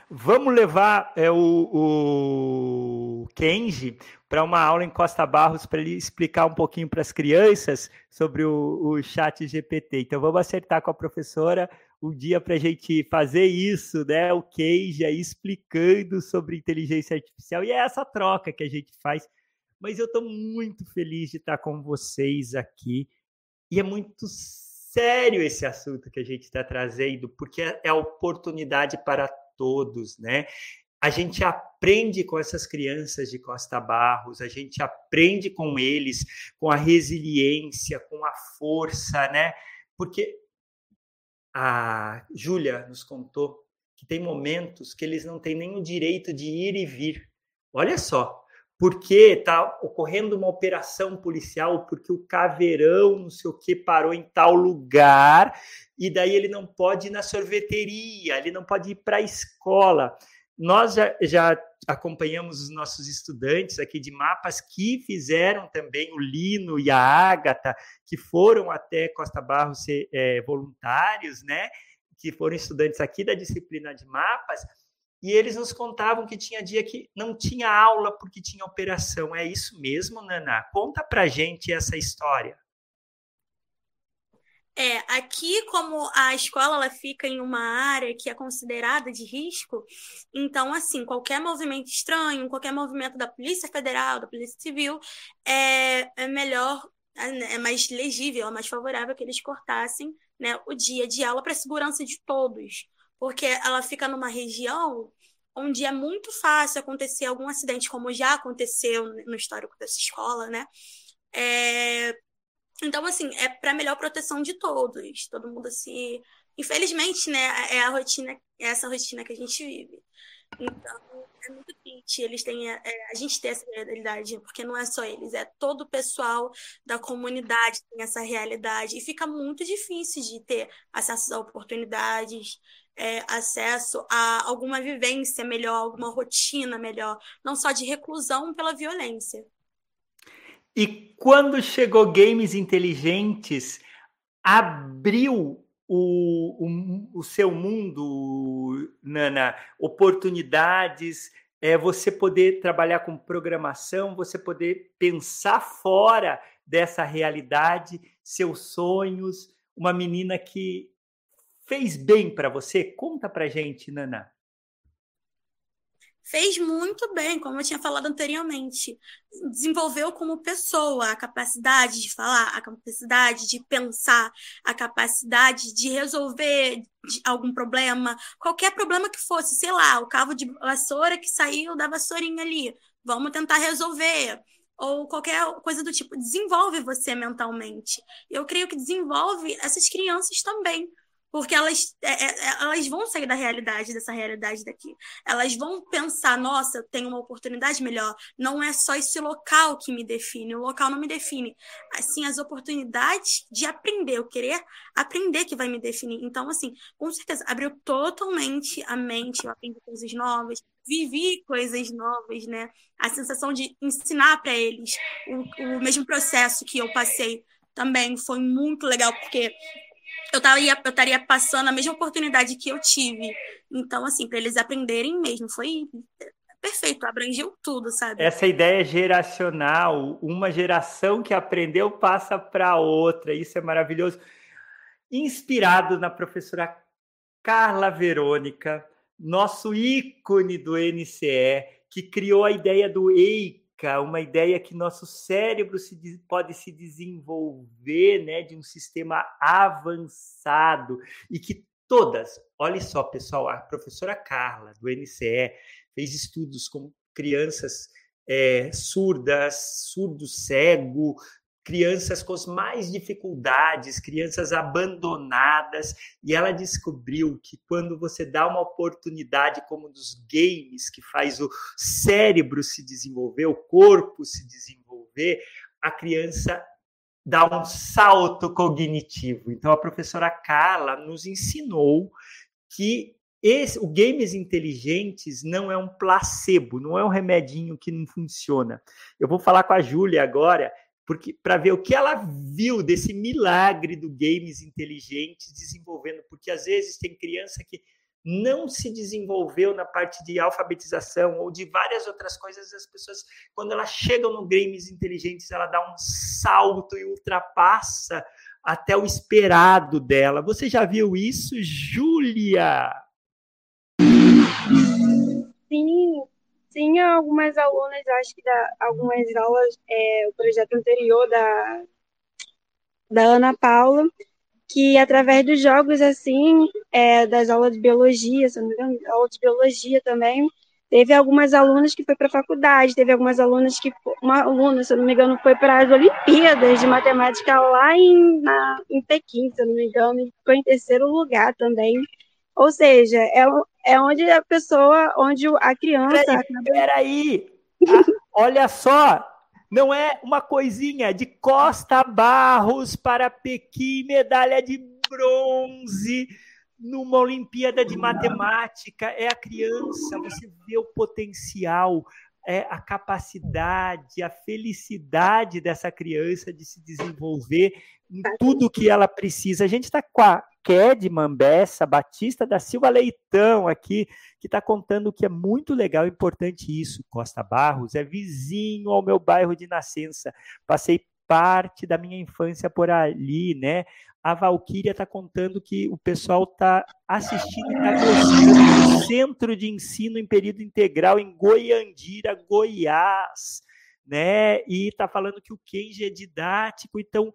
Vamos levar é, o, o Kenji para uma aula em Costa Barros para ele explicar um pouquinho para as crianças sobre o, o chat GPT. Então vamos acertar com a professora um dia para a gente fazer isso, né? O Kenji aí explicando sobre inteligência artificial e é essa troca que a gente faz. Mas eu estou muito feliz de estar com vocês aqui e é muito sério esse assunto que a gente está trazendo, porque é, é oportunidade para todos, né? A gente aprende com essas crianças de Costa Barros, a gente aprende com eles, com a resiliência, com a força, né? Porque a Júlia nos contou que tem momentos que eles não têm nem o direito de ir e vir. Olha só, porque está ocorrendo uma operação policial, porque o caveirão, não sei o que, parou em tal lugar, e daí ele não pode ir na sorveteria, ele não pode ir para a escola. Nós já, já, acompanhamos os nossos estudantes aqui de mapas que fizeram também o Lino e a Ágata, que foram até Costa Barros ser é, voluntários, né? Que foram estudantes aqui da disciplina de mapas, e eles nos contavam que tinha dia que não tinha aula porque tinha operação. É isso mesmo, Nana? Conta pra gente essa história. É, aqui, como a escola ela fica em uma área que é considerada de risco, então, assim, qualquer movimento estranho, qualquer movimento da Polícia Federal, da Polícia Civil, é, é melhor, é, mais legível, é mais favorável que eles cortassem né, o dia de aula para segurança de todos, porque ela fica numa região onde é muito fácil acontecer algum acidente, como já aconteceu no histórico dessa escola, né? É, então, assim, é para melhor proteção de todos. Todo mundo se. Infelizmente, né, é a rotina, é essa rotina que a gente vive. Então, é muito triste eles têm, é, a gente ter essa realidade, porque não é só eles, é todo o pessoal da comunidade tem essa realidade. E fica muito difícil de ter acesso a oportunidades, é, acesso a alguma vivência melhor, alguma rotina melhor, não só de reclusão pela violência. E quando chegou games inteligentes, abriu o, o, o seu mundo, Nana, oportunidades, é você poder trabalhar com programação, você poder pensar fora dessa realidade, seus sonhos, uma menina que fez bem para você? Conta para gente, Nana fez muito bem, como eu tinha falado anteriormente. Desenvolveu como pessoa a capacidade de falar, a capacidade de pensar, a capacidade de resolver algum problema, qualquer problema que fosse, sei lá, o cabo de vassoura que saiu da vassourinha ali, vamos tentar resolver. Ou qualquer coisa do tipo, desenvolve você mentalmente. Eu creio que desenvolve essas crianças também, porque elas, é, é, é, elas vão sair da realidade, dessa realidade daqui. Elas vão pensar, nossa, eu tenho uma oportunidade melhor. Não é só esse local que me define, o local não me define. Assim, as oportunidades de aprender, eu querer aprender que vai me definir. Então, assim, com certeza, abriu totalmente a mente, eu aprendi coisas novas, vivi coisas novas, né? A sensação de ensinar para eles o, o mesmo processo que eu passei também foi muito legal, porque eu estaria eu estaria passando a mesma oportunidade que eu tive. Então, assim, para eles aprenderem mesmo, foi perfeito, abrangeu tudo, sabe? Essa ideia geracional, uma geração que aprendeu passa para outra, isso é maravilhoso. Inspirado na professora Carla Verônica, nosso ícone do NCE, que criou a ideia do Uma ideia que nosso cérebro se, pode se desenvolver né, de um sistema avançado e que todas, olha só, pessoal, a professora Carla, do NCE, fez estudos com crianças é, surdas, surdo cego, crianças com as mais dificuldades, crianças abandonadas, e ela descobriu que quando você dá uma oportunidade como dos games, que faz o cérebro se desenvolver, o corpo se desenvolver, a criança dá um salto cognitivo. Então a professora Carla nos ensinou que esse, o games inteligentes não é um placebo, não é um remedinho que não funciona. Eu vou falar com a Júlia agora porque para ver o que ela viu desse milagre do games inteligentes desenvolvendo, porque às vezes tem criança que não se desenvolveu na parte de alfabetização ou de várias outras coisas, as pessoas, quando elas chegam no games inteligentes, ela dá um salto e ultrapassa até o esperado dela. Você já viu isso, Júlia? Tinha algumas alunas, acho que da, algumas aulas, é, o projeto anterior da, da Ana Paula, que através dos jogos, assim, é, das aulas de biologia, se não me engano, aula de biologia também, teve algumas alunas que foi para a faculdade, teve algumas alunas que, uma aluna, se não me engano, foi para as Olimpíadas de Matemática lá em, na, em Pequim, se não me engano, e ficou em terceiro lugar também. Ou seja, é, é onde a pessoa, onde a criança. Peraí, peraí. Ah, olha só, não é uma coisinha de Costa Barros para Pequim, medalha de bronze numa Olimpíada de Matemática. É a criança, você vê o potencial, é a capacidade, a felicidade dessa criança de se desenvolver em tudo que ela precisa. A gente está com a Ked Mambessa, Batista da Silva Leitão aqui, que está contando que é muito legal e importante isso. Costa Barros é vizinho ao meu bairro de nascença. Passei parte da minha infância por ali, né? A Valquíria está contando que o pessoal está assistindo e está gostando do Centro de Ensino em Período Integral em Goiandira, Goiás, né? E está falando que o Kenji é didático, então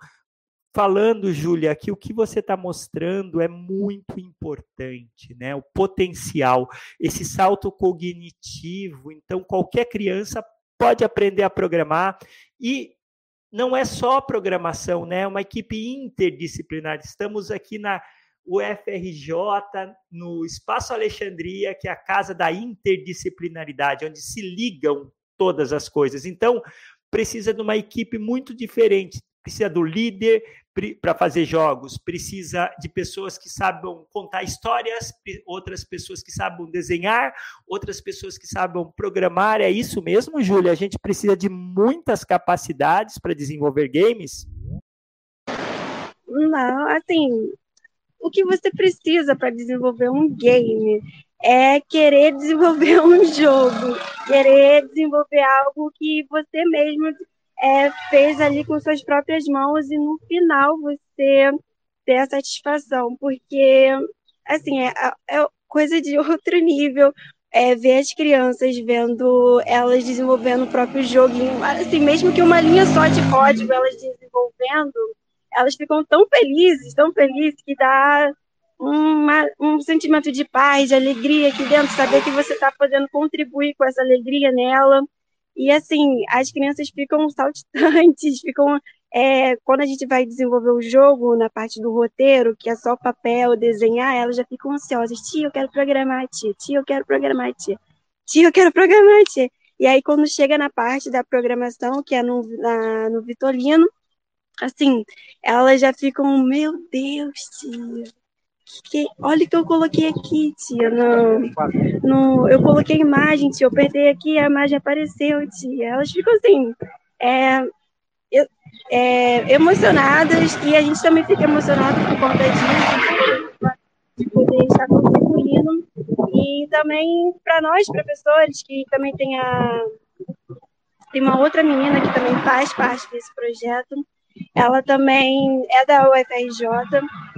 falando, Júlia, que o que você está mostrando é muito importante, né? O potencial, esse salto cognitivo. Então, qualquer criança pode aprender a programar e não é só programação, né? É uma equipe interdisciplinar. Estamos aqui na UFRJ, no Espaço Alexandria, que é a casa da interdisciplinaridade, onde se ligam todas as coisas. Então, precisa de uma equipe muito diferente precisa do líder para fazer jogos, precisa de pessoas que saibam contar histórias, outras pessoas que saibam desenhar, outras pessoas que saibam programar. É isso mesmo, Júlia? A gente precisa de muitas capacidades para desenvolver games? Não, assim, o que você precisa para desenvolver um game é querer desenvolver um jogo, querer desenvolver algo que você mesmo é, fez ali com suas próprias mãos e no final você ter a satisfação, porque assim é, é coisa de outro nível. É, ver as crianças vendo elas desenvolvendo o próprio joguinho, assim, mesmo que uma linha só de código elas desenvolvendo, elas ficam tão felizes, tão felizes que dá uma, um sentimento de paz, de alegria aqui dentro, saber que você está podendo contribuir com essa alegria nela. E assim, as crianças ficam saltitantes, ficam. É, quando a gente vai desenvolver o jogo na parte do roteiro, que é só papel, desenhar, elas já ficam ansiosas. Tia, eu quero programar, tia. Tia, eu quero programar, tia. Tia, eu quero programar, tia. E aí, quando chega na parte da programação, que é no, na, no Vitolino, assim, elas já ficam, meu Deus, tia que, olha o que eu coloquei aqui, tia. No, no, eu coloquei imagem, tia. Eu apertei aqui a imagem apareceu, tia. Elas ficam assim, é, é, emocionadas e a gente também fica emocionado por conta disso, de poder estar contribuindo. E também para nós, professores, que também tem a. Tem uma outra menina que também faz parte desse projeto, ela também é da UFRJ.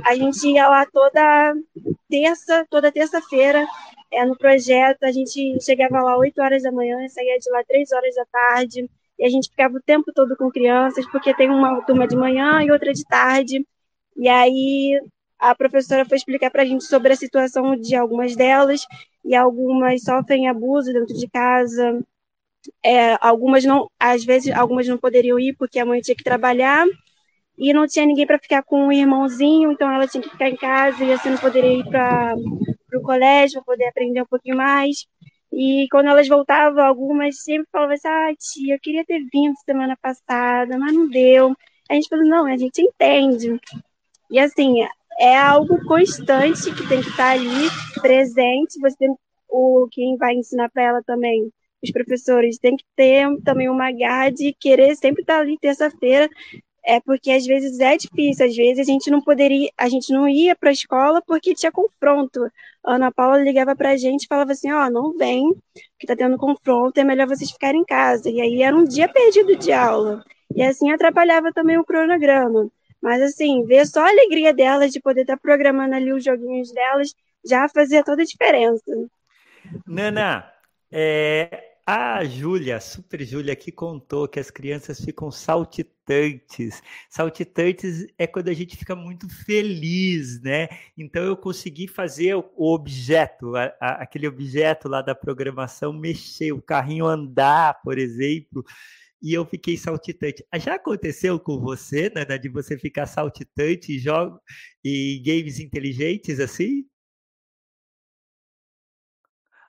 A gente ia lá toda terça, toda terça-feira, é, no projeto. A gente chegava lá 8 horas da manhã, saía de lá 3 horas da tarde. E a gente ficava o tempo todo com crianças, porque tem uma turma de manhã e outra de tarde. E aí a professora foi explicar para a gente sobre a situação de algumas delas, e algumas sofrem abuso dentro de casa, é, algumas não, às vezes algumas não poderiam ir porque a mãe tinha que trabalhar e não tinha ninguém para ficar com o irmãozinho, então ela tinha que ficar em casa e assim não poderia ir para o colégio para poder aprender um pouquinho mais. E quando elas voltavam, algumas sempre falavam assim: ah, tia, eu queria ter vindo semana passada, mas não deu. A gente falou: não, a gente entende. E assim, é algo constante que tem que estar ali, presente. Você, o quem vai ensinar para ela também os professores têm que ter também uma garra de querer sempre estar ali terça-feira, é porque às vezes é difícil, às vezes a gente não poderia, a gente não ia para a escola porque tinha confronto. A Ana Paula ligava para a gente e falava assim, ó, oh, não vem, que está tendo confronto, é melhor vocês ficarem em casa. E aí era um dia perdido de aula. E assim atrapalhava também o cronograma. Mas assim, ver só a alegria delas de poder estar tá programando ali os joguinhos delas já fazia toda a diferença. Nana, é, a Júlia, Super Júlia, aqui contou que as crianças ficam saltitantes. Saltitantes é quando a gente fica muito feliz, né? Então eu consegui fazer o objeto, a, a, aquele objeto lá da programação mexer, o carrinho andar, por exemplo, e eu fiquei saltitante. Já aconteceu com você, Nana, de você ficar saltitante em jogos e games inteligentes assim?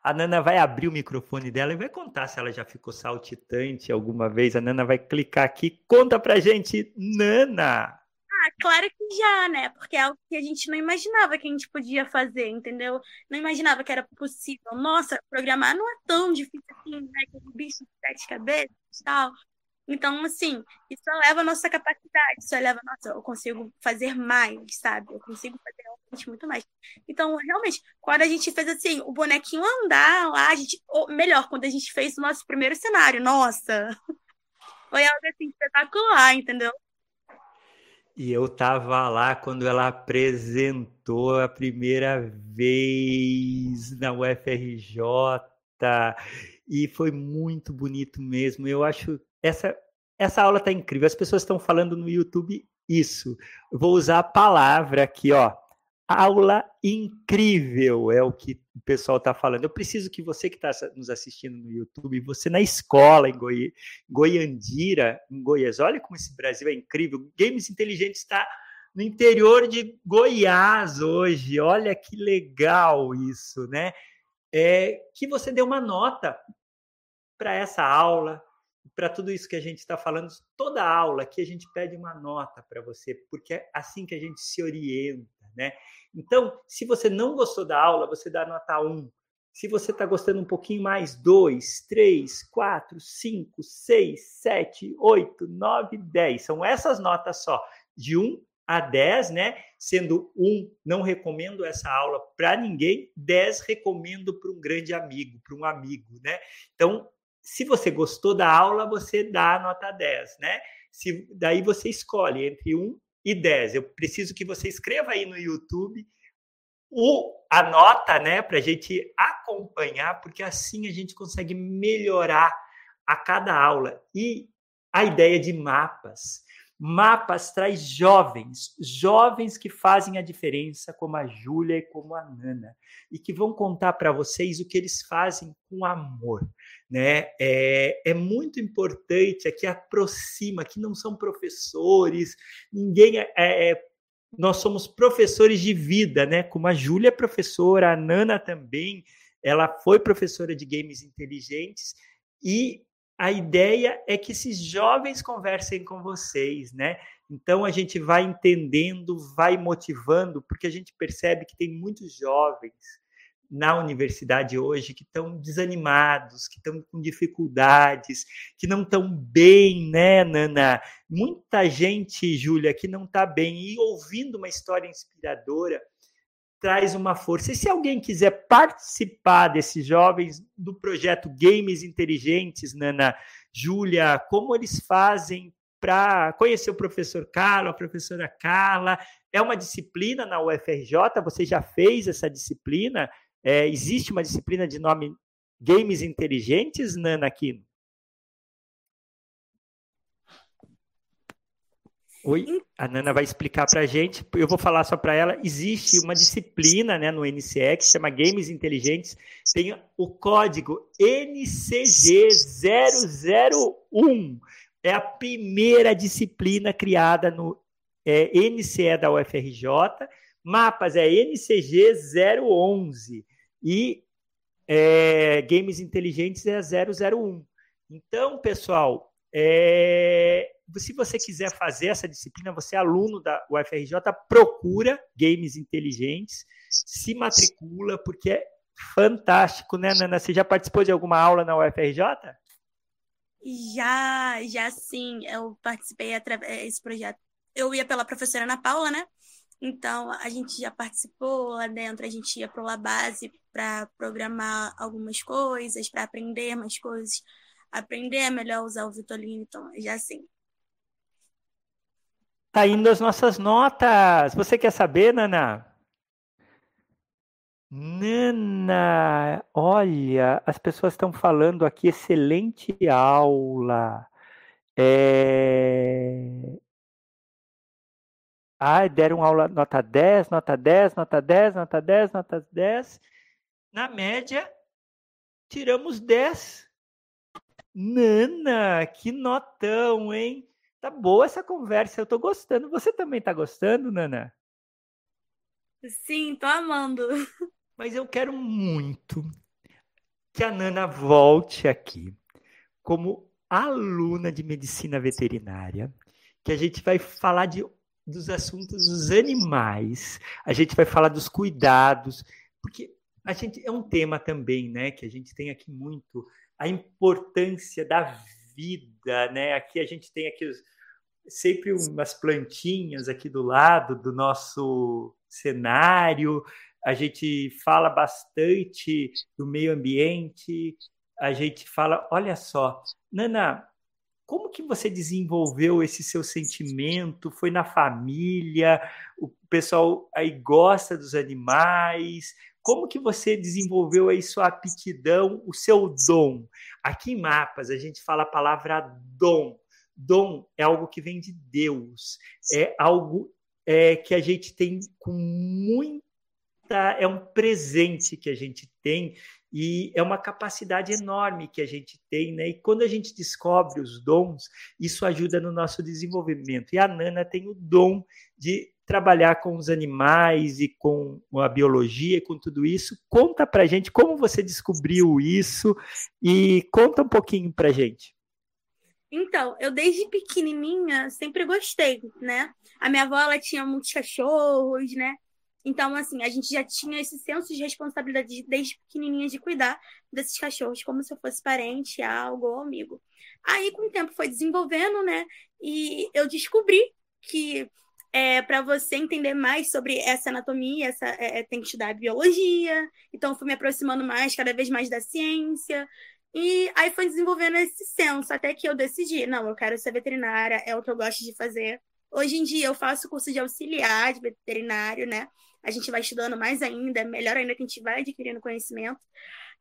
A Nana vai abrir o microfone dela e vai contar se ela já ficou saltitante alguma vez. A Nana vai clicar aqui. Conta pra gente, Nana! Ah, claro que já, né? Porque é algo que a gente não imaginava que a gente podia fazer, entendeu? Não imaginava que era possível. Nossa, programar não é tão difícil assim, né? Aquele bicho de sete cabeças e tal. Então, assim, isso eleva a nossa capacidade, isso eleva, nossa, eu consigo fazer mais, sabe? Eu consigo fazer realmente muito mais. Então, realmente, quando a gente fez assim, o bonequinho andar lá, a gente, ou melhor, quando a gente fez o nosso primeiro cenário, nossa, Foi algo assim espetacular, entendeu? E eu estava lá quando ela apresentou a primeira vez na UFRJ e foi muito bonito mesmo. Eu acho essa essa aula está incrível. As pessoas estão falando no YouTube isso. Vou usar a palavra aqui, ó. Aula incrível é o que o pessoal está falando. Eu preciso que você que está nos assistindo no YouTube, você na escola em Goi... Goiandira, em Goiás, olha como esse Brasil é incrível. Games Inteligentes está no interior de Goiás hoje. Olha que legal isso, né? É, que você dê uma nota para essa aula, para tudo isso que a gente está falando, toda aula que a gente pede uma nota para você, porque é assim que a gente se orienta, né? Então, se você não gostou da aula, você dá nota 1. Se você está gostando um pouquinho mais, 2, 3, 4, 5, 6, 7, 8, 9, 10. São essas notas só, de 1 a 10, né? Sendo 1, não recomendo essa aula para ninguém, 10 recomendo para um grande amigo, para um amigo, né? Então, se você gostou da aula, você dá a nota 10, né? Se, daí você escolhe entre 1 e 10. Eu preciso que você escreva aí no YouTube o, a nota, né, para a gente acompanhar, porque assim a gente consegue melhorar a cada aula. E a ideia de mapas. Mapas traz jovens, jovens que fazem a diferença, como a Júlia e como a Nana, e que vão contar para vocês o que eles fazem com amor né? É, é muito importante, aqui aproxima, aqui não são professores, ninguém é, é nós somos professores de vida, né? Como a Júlia é professora, a Nana também, ela foi professora de games inteligentes e a ideia é que esses jovens conversem com vocês, né? Então a gente vai entendendo, vai motivando, porque a gente percebe que tem muitos jovens na universidade hoje que estão desanimados, que estão com dificuldades, que não estão bem, né, Nana? Muita gente, Júlia, que não está bem e ouvindo uma história inspiradora traz uma força. E se alguém quiser participar desses jovens do projeto Games Inteligentes, Nana, Júlia, como eles fazem para conhecer o professor Carlos, a professora Carla? É uma disciplina na UFRJ? Você já fez essa disciplina? É, existe uma disciplina de nome Games Inteligentes, Nana Aquino? Oi, a Nana vai explicar para a gente. Eu vou falar só para ela. Existe uma disciplina né, no NCE que chama Games Inteligentes. Tem o código NCG001. É a primeira disciplina criada no é, NCE da UFRJ. Mapas é NCG011 e é, games inteligentes é 001. Então, pessoal, é, se você quiser fazer essa disciplina, você é aluno da UFRJ, procura games inteligentes, se matricula, porque é fantástico, né, Nana? Você já participou de alguma aula na UFRJ? Já, já sim. Eu participei através desse projeto. Eu ia pela professora Ana Paula, né? Então, a gente já participou lá dentro, a gente ia para o Labase para programar algumas coisas, para aprender mais coisas, aprender a melhor usar o Vitolino, então, já assim. Tá indo as nossas notas. Você quer saber, Nana? Nana, olha, as pessoas estão falando aqui, excelente aula. É... Ah, deram aula nota 10, nota 10, nota 10, nota 10, nota 10. Na média, tiramos 10. Nana, que notão, hein? Tá boa essa conversa, eu tô gostando. Você também tá gostando, Nana? Sim, tô amando. Mas eu quero muito que a Nana volte aqui como aluna de medicina veterinária, que a gente vai falar de dos assuntos dos animais, a gente vai falar dos cuidados, porque a gente é um tema também, né, que a gente tem aqui muito a importância da vida, né? Aqui a gente tem aqui os, sempre umas plantinhas aqui do lado do nosso cenário. A gente fala bastante do meio ambiente. A gente fala, olha só, Nana, como que você desenvolveu esse seu sentimento? Foi na família? O pessoal aí gosta dos animais? Como que você desenvolveu aí sua aptidão, o seu dom? Aqui em Mapas a gente fala a palavra dom. Dom é algo que vem de Deus, é algo é, que a gente tem com muita. É um presente que a gente tem e é uma capacidade enorme que a gente tem, né? E quando a gente descobre os dons, isso ajuda no nosso desenvolvimento. E a Nana tem o dom de trabalhar com os animais e com a biologia, com tudo isso. Conta pra gente como você descobriu isso e conta um pouquinho pra gente. Então, eu desde pequenininha sempre gostei, né? A minha avó ela tinha muitos cachorros, né? Então, assim, a gente já tinha esse senso de responsabilidade desde pequenininha de cuidar desses cachorros como se eu fosse parente, algo ou amigo. Aí, com o tempo, foi desenvolvendo, né? E eu descobri que é, para você entender mais sobre essa anatomia, essa, é, é, tem que estudar biologia. Então, fui me aproximando mais, cada vez mais da ciência. E aí foi desenvolvendo esse senso, até que eu decidi, não, eu quero ser veterinária, é o que eu gosto de fazer. Hoje em dia eu faço curso de auxiliar de veterinário, né? A gente vai estudando mais ainda, é melhor ainda que a gente vai adquirindo conhecimento.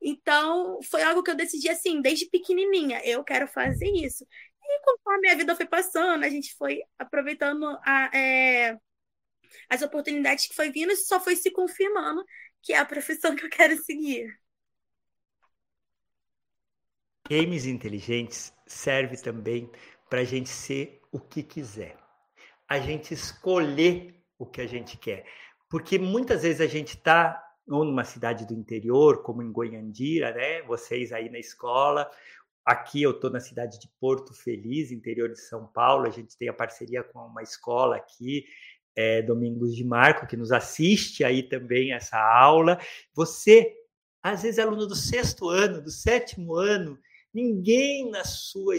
Então, foi algo que eu decidi assim, desde pequenininha, eu quero fazer isso. E conforme a vida foi passando, a gente foi aproveitando a, é, as oportunidades que foi vindo, e só foi se confirmando que é a profissão que eu quero seguir. Games inteligentes serve também para a gente ser o que quiser. A gente escolher o que a gente quer. Porque muitas vezes a gente está ou numa cidade do interior, como em Goiandira, né? Vocês aí na escola, Aqui eu estou na cidade de Porto Feliz, interior de São Paulo. A gente tem a parceria com uma escola aqui, é, Domingos de Marco, que nos assiste aí também essa aula. Você, às vezes, é aluno do sexto ano, do sétimo ano, ninguém na sua,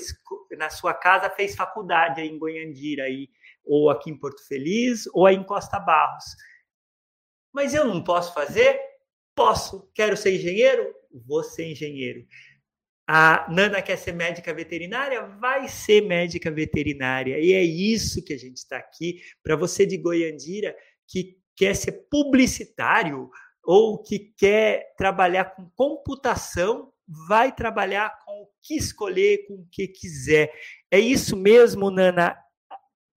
na sua casa fez faculdade aí em Goiandira, aí, ou aqui em Porto Feliz, ou aí em Costa Barros. Mas eu não posso fazer? Posso. Quero ser engenheiro? Vou ser engenheiro. A Nana quer ser médica veterinária? Vai ser médica veterinária. E é isso que a gente está aqui. Para você de Goiandira que quer ser publicitário ou que quer trabalhar com computação, vai trabalhar com o que escolher, com o que quiser. É isso mesmo, Nana.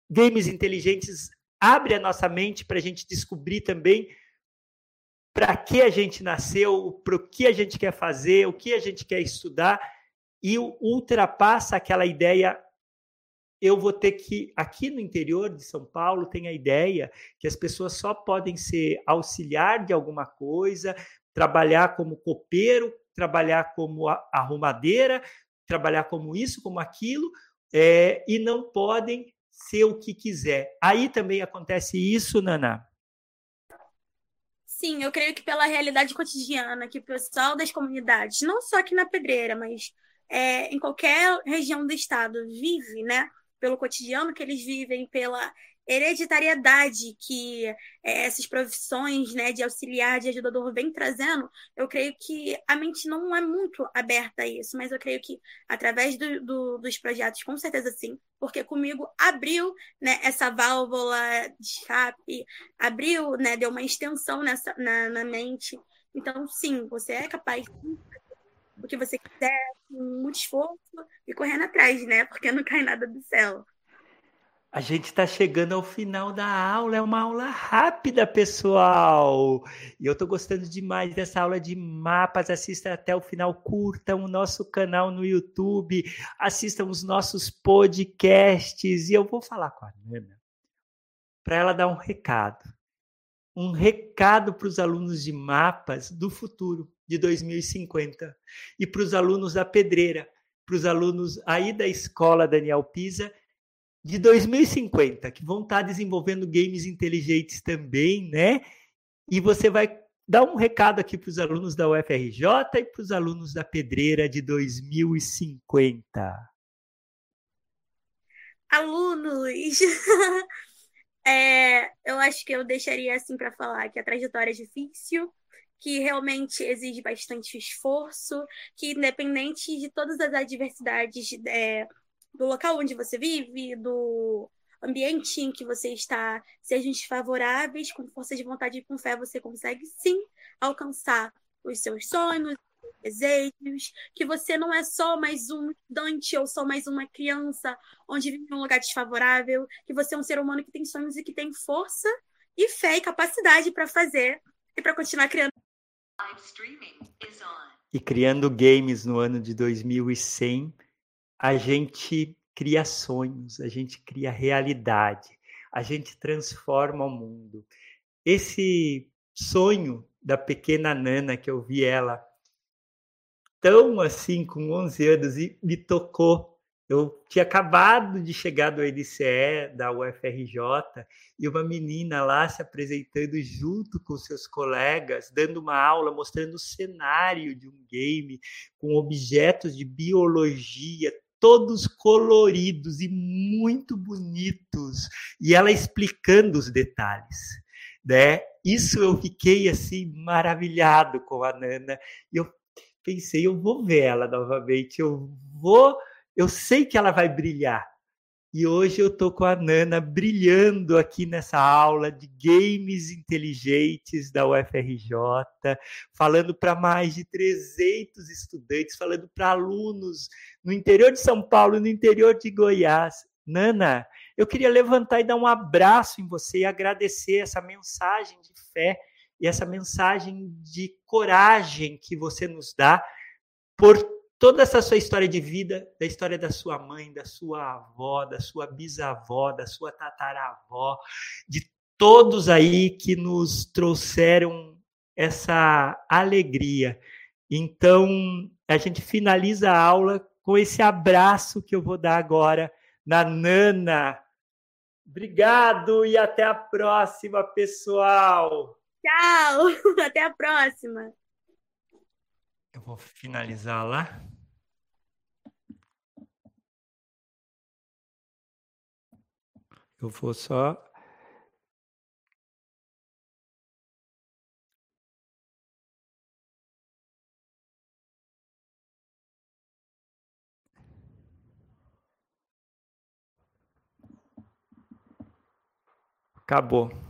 Games inteligentes abre a nossa mente para a gente descobrir também para que a gente nasceu, para o que a gente quer fazer, o que a gente quer estudar e ultrapassa aquela ideia. Eu vou ter que. Aqui no interior de São Paulo tem a ideia que as pessoas só podem ser auxiliar de alguma coisa, trabalhar como copeiro, trabalhar como arrumadeira, trabalhar como isso, como aquilo, é, e não podem ser o que quiser. Aí também acontece isso, Naná. Sim, eu creio que pela realidade cotidiana que o pessoal das comunidades, não só aqui na Pedreira, mas é, em qualquer região do estado, vive, né? Pelo cotidiano que eles vivem, pela hereditariedade que é, essas profissões né, de auxiliar, de ajudador vem trazendo, eu creio que a mente não é muito aberta a isso, mas eu creio que através do, do, dos projetos, com certeza sim, porque comigo abriu né, essa válvula de escape, abriu, né, deu uma extensão nessa, na, na mente. Então, sim, você é capaz do que você quiser, com muito esforço e correndo atrás, né? Porque não cai nada do céu. A gente está chegando ao final da aula, é uma aula rápida, pessoal. E eu estou gostando demais dessa aula de mapas. Assista até o final, curtam o nosso canal no YouTube, assistam os nossos podcasts. E eu vou falar com a Nana para ela dar um recado. Um recado para os alunos de mapas do futuro, de 2050. E para os alunos da Pedreira, para os alunos aí da escola Daniel Pisa de 2050, que vão estar desenvolvendo games inteligentes também, né? E você vai dar um recado aqui para os alunos da UFRJ e para os alunos da Pedreira de 2050. Alunos! é, eu acho que eu deixaria assim para falar que a trajetória é difícil, que realmente exige bastante esforço, que independente de todas as adversidades é, do local onde você vive, do ambiente em que você está, sejam desfavoráveis, com força de vontade e com fé, você consegue sim alcançar os seus sonhos, desejos, que você não é só mais um estudante ou só mais uma criança onde vive em um lugar desfavorável, que você é um ser humano que tem sonhos e que tem força e fé e capacidade para fazer e para continuar criando. E criando games no ano de 2100, a gente cria sonhos, a gente cria realidade, a gente transforma o mundo. Esse sonho da pequena Nana que eu vi ela tão assim com 11 anos e me tocou. Eu tinha acabado de chegar do NCE, da UFRJ, e uma menina lá se apresentando junto com seus colegas, dando uma aula, mostrando o cenário de um game, com objetos de biologia, todos coloridos e muito bonitos, e ela explicando os detalhes. Né? Isso eu fiquei assim maravilhado com a Nana. E eu pensei, eu vou ver ela novamente, eu vou, eu sei que ela vai brilhar. E hoje eu estou com a Nana brilhando aqui nessa aula de games inteligentes da UFRJ, falando para mais de 300 estudantes, falando para alunos no interior de São Paulo, no interior de Goiás. Nana, eu queria levantar e dar um abraço em você e agradecer essa mensagem de fé e essa mensagem de coragem que você nos dá por toda essa sua história de vida, da história da sua mãe, da sua avó, da sua bisavó, da sua tataravó, de todos aí que nos trouxeram essa alegria. Então, a gente finaliza a aula com esse abraço que eu vou dar agora na Nana. Obrigado e até a próxima, pessoal! Tchau, até a próxima. Eu vou finalizar lá. Eu vou só Acabou.